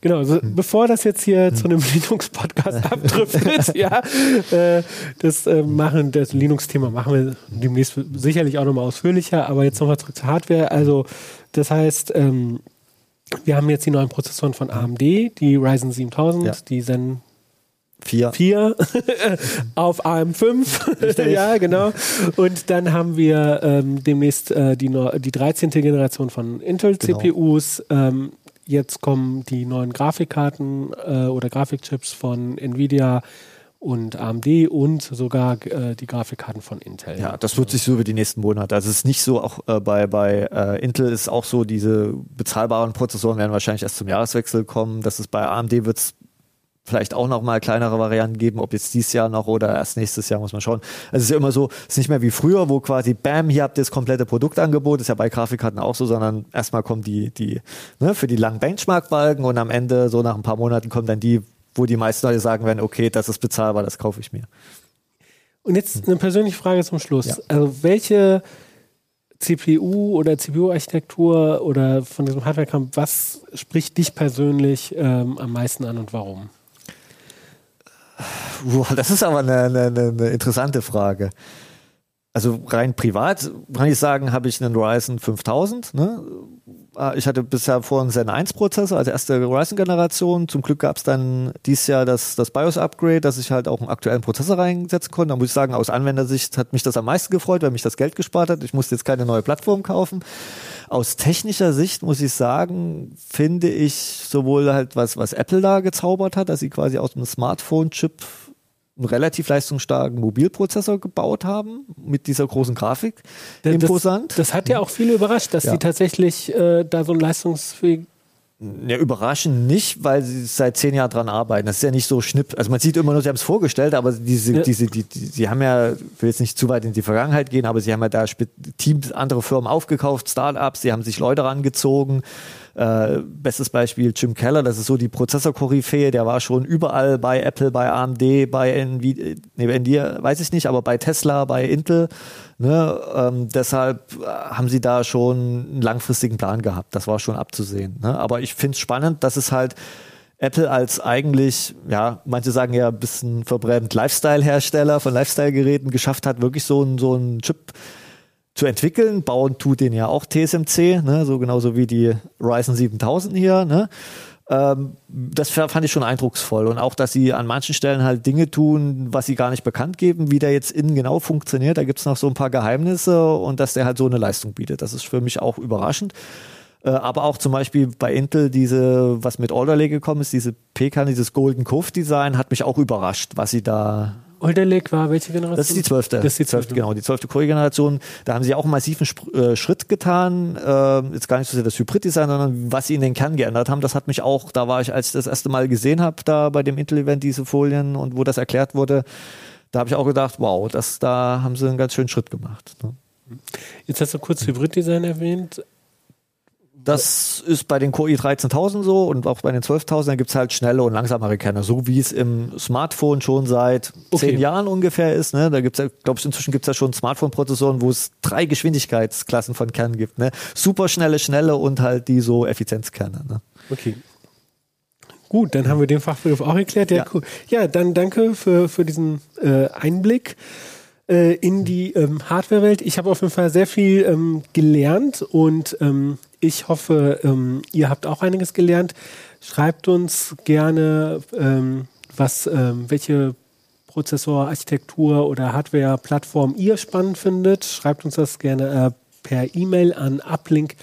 Genau, also Hm. bevor das jetzt hier zu einem Linux-Podcast abdriftet, ja, äh, das äh, machen, das Linux-Thema machen wir demnächst sicherlich auch nochmal ausführlicher, aber jetzt nochmal zurück zur Hardware. Also, das heißt, ähm, wir haben jetzt die neuen Prozessoren von AMD, die Ryzen 7000, Ja. die Zen Vier. 4 auf AM5. ja, genau. Und dann haben wir ähm, demnächst äh, die, die 13. Generation von Genau. Intel-CPUs. Ähm, jetzt kommen die neuen Grafikkarten äh, oder Grafikchips von Nvidia und AMD und sogar äh, die Grafikkarten von Intel. Ja, das wird sich so über die nächsten Monate. Also es ist nicht so, auch äh, bei, bei äh, Intel ist auch so, diese bezahlbaren Prozessoren werden wahrscheinlich erst zum Jahreswechsel kommen. Das ist bei AMD wird es vielleicht auch noch mal kleinere Varianten geben, ob jetzt dieses Jahr noch oder erst nächstes Jahr, muss man schauen. Also es ist ja immer so, es ist nicht mehr wie früher, wo quasi, bam, hier habt ihr das komplette Produktangebot, ist ja bei Grafikkarten auch so, sondern erstmal kommen die, die, ne, für die langen Benchmark-Balken und am Ende, so nach ein paar Monaten, kommen dann die, wo die meisten Leute sagen werden, okay, das ist bezahlbar, das kaufe ich mir. Und jetzt eine persönliche Frage zum Schluss. Ja. Also welche CPU oder CPU-Architektur oder von diesem Hardware-Kram, was spricht dich persönlich ähm, am meisten an und warum? Das ist aber eine, eine, eine interessante Frage. Also rein privat kann ich sagen, habe ich einen Ryzen 5000. Ne? Ah, ich hatte bisher vor einen Zen 1 Prozessor, also erste Ryzen-Generation. Zum Glück gab es dann dieses Jahr das, das BIOS-Upgrade, dass ich halt auch einen aktuellen Prozessor reinsetzen konnte. Da muss ich sagen, aus Anwendersicht hat mich das am meisten gefreut, weil mich das Geld gespart hat. Ich musste jetzt keine neue Plattform kaufen. Aus technischer Sicht muss ich sagen, finde ich sowohl halt was, was Apple da gezaubert hat, dass sie quasi aus einem Smartphone-Chip einen relativ leistungsstarken Mobilprozessor gebaut haben mit dieser großen Grafik. Das, Imposant. Das hat ja auch viele überrascht, dass Ja. sie tatsächlich äh, da so leistungsfähig. Ja, überraschend nicht, weil sie seit zehn Jahren dran arbeiten. Das ist ja nicht so schnipp. Also man sieht immer nur, sie haben es vorgestellt, aber diese, Ja. diese, die, die, sie haben ja, ich will jetzt nicht zu weit in die Vergangenheit gehen, aber sie haben ja da Teams, andere Firmen aufgekauft, Startups, sie haben sich Leute rangezogen. Äh, bestes Beispiel Jim Keller, das ist so die Prozessor-Koryphäe, der war schon überall bei Apple, bei AMD, bei Nvidia, nee, bei Nvidia weiß ich nicht, aber bei Tesla, bei Intel. Ne, ähm, deshalb äh, haben sie da schon einen langfristigen Plan gehabt. Das war schon abzusehen. Ne? Aber ich finde es spannend, dass es halt Apple als eigentlich, ja, manche sagen ja ein bisschen verbrennt Lifestyle-Hersteller von Lifestyle-Geräten geschafft hat, wirklich so einen so einen Chip zu entwickeln. Bauen tut den ja auch TSMC, ne? so genauso wie die Ryzen 7000 hier. Ne? Ähm, das fand ich schon eindrucksvoll. Und auch, dass sie an manchen Stellen halt Dinge tun, was sie gar nicht bekannt geben, wie der jetzt innen genau funktioniert. Da gibt's noch so ein paar Geheimnisse und dass der halt so eine Leistung bietet. Das ist für mich auch überraschend. Äh, aber auch zum Beispiel bei Intel diese, was mit Alder Lake gekommen ist, diese PK, dieses Golden Cove Design, hat mich auch überrascht, was sie da Alder Lake war welche Generation? das ist die zwölfte. Das ist die zwölfte. Genau, die zwölfte Core-Generation. Da haben sie auch einen massiven Sp äh, Schritt getan. Äh, jetzt gar nicht so sehr das Hybrid-Design, sondern was sie in den Kern geändert haben. Das hat mich auch, da war ich, als ich das erste Mal gesehen habe, da bei dem Intel-Event diese Folien und wo das erklärt wurde, da habe ich auch gedacht, wow, das, da haben sie einen ganz schönen Schritt gemacht. Ne? Jetzt hast du kurz Hybrid-Design erwähnt. Das ist bei den Core i13000 so und auch bei den 12000 gibt es halt schnelle und langsamere Kerne, so wie es im Smartphone schon seit Okay. zehn Jahren ungefähr ist. Ne? Da gibt's ja, glaube ich, inzwischen gibt es ja schon Smartphone-Prozessoren, wo es drei Geschwindigkeitsklassen von Kernen gibt. Ne? Super schnelle, schnelle und halt die so Effizienzkerne. Ne? Okay. Gut, dann haben wir den Fachbegriff auch erklärt. Ja, Ja. cool. ja dann danke für, für diesen äh, Einblick äh, in die ähm, Hardware-Welt. Ich habe auf jeden Fall sehr viel ähm, gelernt und ähm, ich hoffe, ähm, ihr habt auch einiges gelernt. Schreibt uns gerne, ähm, was, ähm, welche Prozessor, Architektur oder Hardware-Plattform ihr spannend findet. Schreibt uns das gerne äh, per E-Mail an uplink.ct.de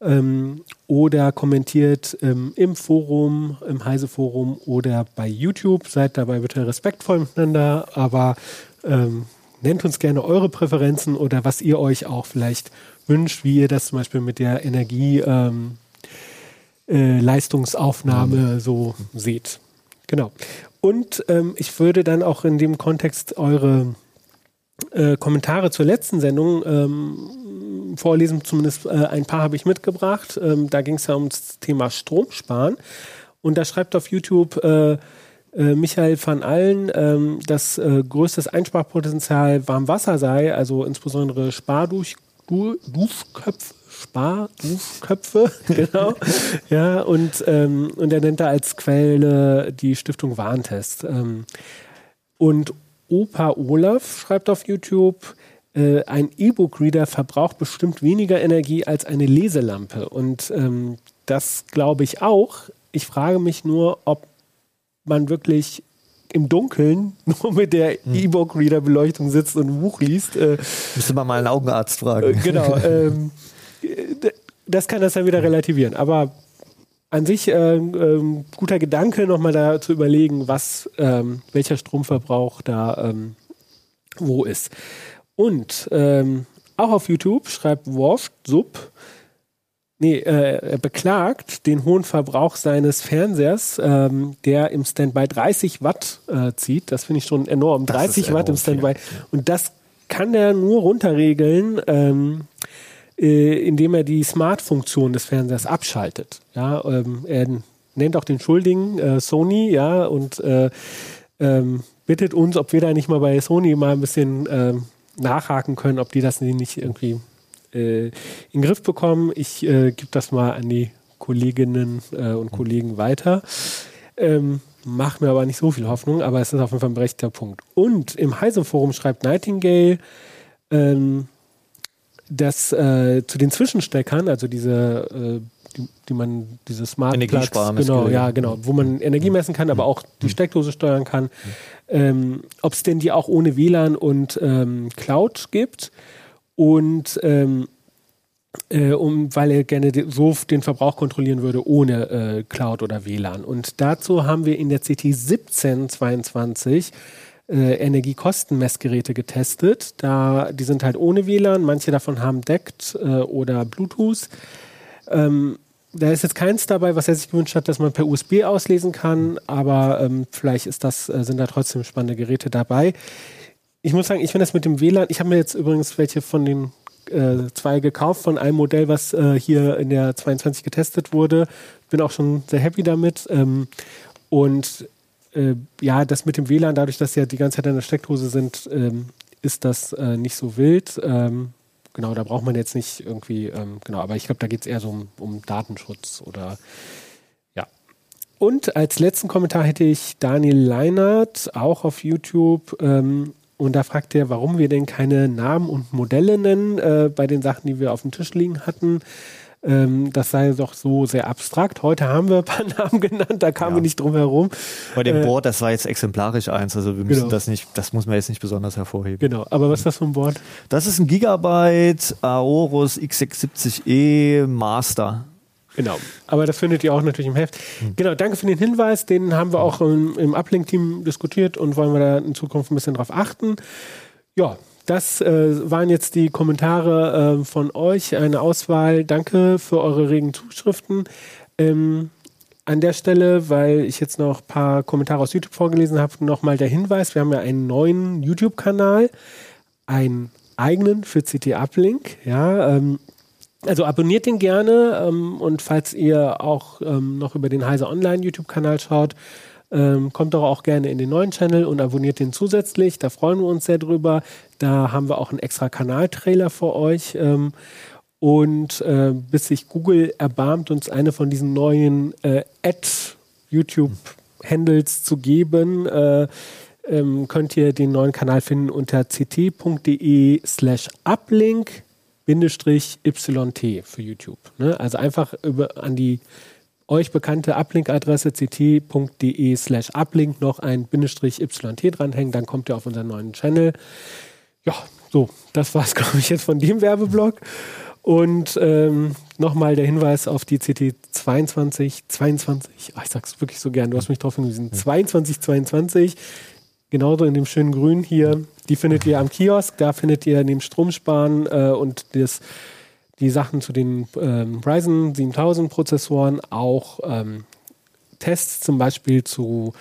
ähm, oder kommentiert ähm, im Forum, im Heise-Forum oder bei YouTube. Seid dabei bitte respektvoll miteinander, aber ähm, nennt uns gerne eure Präferenzen oder was ihr euch auch vielleicht wünscht, wie ihr das zum Beispiel mit der Energie ähm, äh, Leistungsaufnahme so seht. Genau. Und ähm, ich würde dann auch in dem Kontext eure äh, Kommentare zur letzten Sendung ähm, vorlesen. Zumindest äh, ein paar habe ich mitgebracht. Ähm, da ging es ja ums Thema Stromsparen. Und da schreibt auf YouTube äh, äh, Michael van Allen, ähm, dass äh, größtes Einsparpotenzial Warmwasser sei, also insbesondere Sparduch, du, Dufköpfe. Spardufköpfe, genau. ja, und, ähm, und er nennt da als Quelle die Stiftung Warntest. Ähm, und Opa Olaf schreibt auf YouTube, äh, ein E-Book-Reader verbraucht bestimmt weniger Energie als eine Leselampe. Und ähm, das glaube ich auch. Ich frage mich nur, ob man wirklich im Dunkeln nur mit der E-Book-Reader-Beleuchtung sitzt und ein Buch liest. Äh, Müsste man mal einen Augenarzt äh, fragen. genau. ähm, äh, das kann das dann wieder relativieren. Aber an sich ähm, ähm, guter Gedanke, nochmal da zu überlegen, was, ähm, welcher Stromverbrauch da ähm, wo ist. Und ähm, auch auf YouTube schreibt Worft Sub, nee, äh, er beklagt den hohen Verbrauch seines Fernsehers, ähm, der im Standby 30 Watt äh, zieht. Das finde ich schon enorm. Das 30 ist Watt im enorm viel, Standby. Und das kann er nur runterregeln, ähm, äh, indem er die Smart-Funktion des Fernsehers abschaltet. Ja, ähm, er nennt auch den Schuldigen äh, Sony, ja, und äh, ähm, bittet uns, ob wir da nicht mal bei Sony mal ein bisschen ähm, nachhaken können, ob die das nicht irgendwie äh, in den Griff bekommen. Ich äh, gebe das mal an die Kolleginnen äh, und Kollegen weiter. Ähm, macht mir aber nicht so viel Hoffnung, aber es ist auf jeden Fall ein berechtigter Punkt. Und im Heise-Forum schreibt Nightingale, ähm, dass äh, zu den Zwischensteckern, also diese, äh, die, die man, diese Smart Energiesparen- Plugs, genau, ja, genau, wo man Energie messen kann, aber auch die Steckdose steuern kann, ähm, ob es denn die auch ohne WLAN und ähm, Cloud gibt und ähm, äh, um, weil er gerne de- so den Verbrauch kontrollieren würde ohne äh, Cloud oder WLAN. Und dazu haben wir in der CT 1722 äh, Energiekostenmessgeräte getestet. Da, die sind halt ohne WLAN, manche davon haben DECT äh, oder Bluetooth. Ähm, da ist jetzt keins dabei, was er sich gewünscht hat, dass man per USB auslesen kann, aber ähm, vielleicht ist das, äh, sind da trotzdem spannende Geräte dabei. Ich muss sagen, ich finde das mit dem WLAN, ich habe mir jetzt übrigens welche von den äh, zwei gekauft, von einem Modell, was äh, hier in der 22 getestet wurde. Bin auch schon sehr happy damit. Ähm, und äh, ja, das mit dem WLAN, dadurch, dass sie ja die ganze Zeit in der Steckdose sind, ähm, ist das äh, nicht so wild. Ähm, genau, da braucht man jetzt nicht irgendwie, ähm, genau, aber ich glaube, da geht es eher so um, um Datenschutz oder. Und als letzten Kommentar hätte ich Daniel Leinert, auch auf YouTube. Ähm, und da fragt er, warum wir denn keine Namen und Modelle nennen äh, bei den Sachen, die wir auf dem Tisch liegen hatten. Ähm, das sei doch so sehr abstrakt. Heute haben wir ein paar Namen genannt, da kamen Ja. wir nicht drum herum. Bei dem Äh, Board, das war jetzt exemplarisch eins, also wir müssen Genau. das nicht, das muss man jetzt nicht besonders hervorheben. Genau, aber was ist das für ein Board? Das ist ein Gigabyte Aorus X670E Master. Genau. Aber das findet ihr auch natürlich im Heft. Genau, danke für den Hinweis. Den haben wir auch im, im Uplink-Team diskutiert und wollen wir da in Zukunft ein bisschen drauf achten. Ja, das äh, waren jetzt die Kommentare äh, von euch. Eine Auswahl. Danke für eure regen Zuschriften. Ähm, an der Stelle, weil ich jetzt noch ein paar Kommentare aus YouTube vorgelesen habe, nochmal der Hinweis. Wir haben ja einen neuen YouTube-Kanal, einen eigenen für CT Uplink. Ja, ähm, also abonniert den gerne ähm, und falls ihr auch ähm, noch über den Heise Online YouTube-Kanal schaut, ähm, kommt doch auch gerne in den neuen Channel und abonniert den zusätzlich. Da freuen wir uns sehr drüber. Da haben wir auch einen extra Kanaltrailer für euch. Ähm, und äh, bis sich Google erbarmt, uns eine von diesen neuen äh, Ad-YouTube-Handles zu geben, äh, ähm, könnt ihr den neuen Kanal finden unter ct.de slash uplink Bindestrich YT für YouTube. Ne? Also einfach über, an die euch bekannte Uplink-Adresse ct.de slash uplink noch ein Bindestrich YT dranhängen, dann kommt ihr auf unseren neuen Channel. Ja, so, das war's, glaube ich, jetzt von dem Werbeblock. Und ähm, nochmal der Hinweis auf die CT 22, 22, ach, ich sag's wirklich so gern, du hast mich drauf hingewiesen, 22, 22, genauso in dem schönen Grün hier, die findet ihr am Kiosk, da findet ihr neben Stromsparen äh, und das, die Sachen zu den ähm, Ryzen 7000 Prozessoren auch ähm, Tests zum Beispiel zu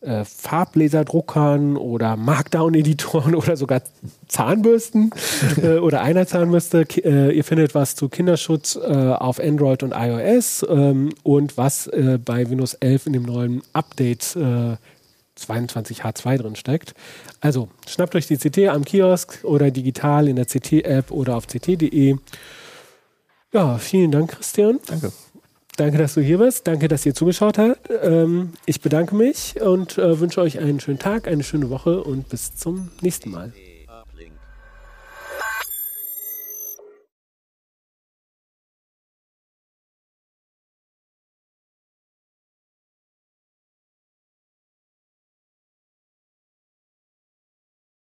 äh, Farblaserdruckern oder Markdown-Editoren oder sogar Zahnbürsten äh, oder einer Zahnbürste. Ki äh, ihr findet was zu Kinderschutz äh, auf Android und iOS ähm, und was äh, bei Windows 11 in dem neuen Update äh, 22H2 drin steckt. Also schnappt euch die CT am Kiosk oder digital in der CT-App oder auf ct.de. Ja, vielen Dank, Christian. Danke. Danke, dass du hier bist. Danke, dass ihr zugeschaut habt. Ähm, ich bedanke mich und äh, wünsche euch einen schönen Tag, eine schöne Woche und bis zum nächsten Mal.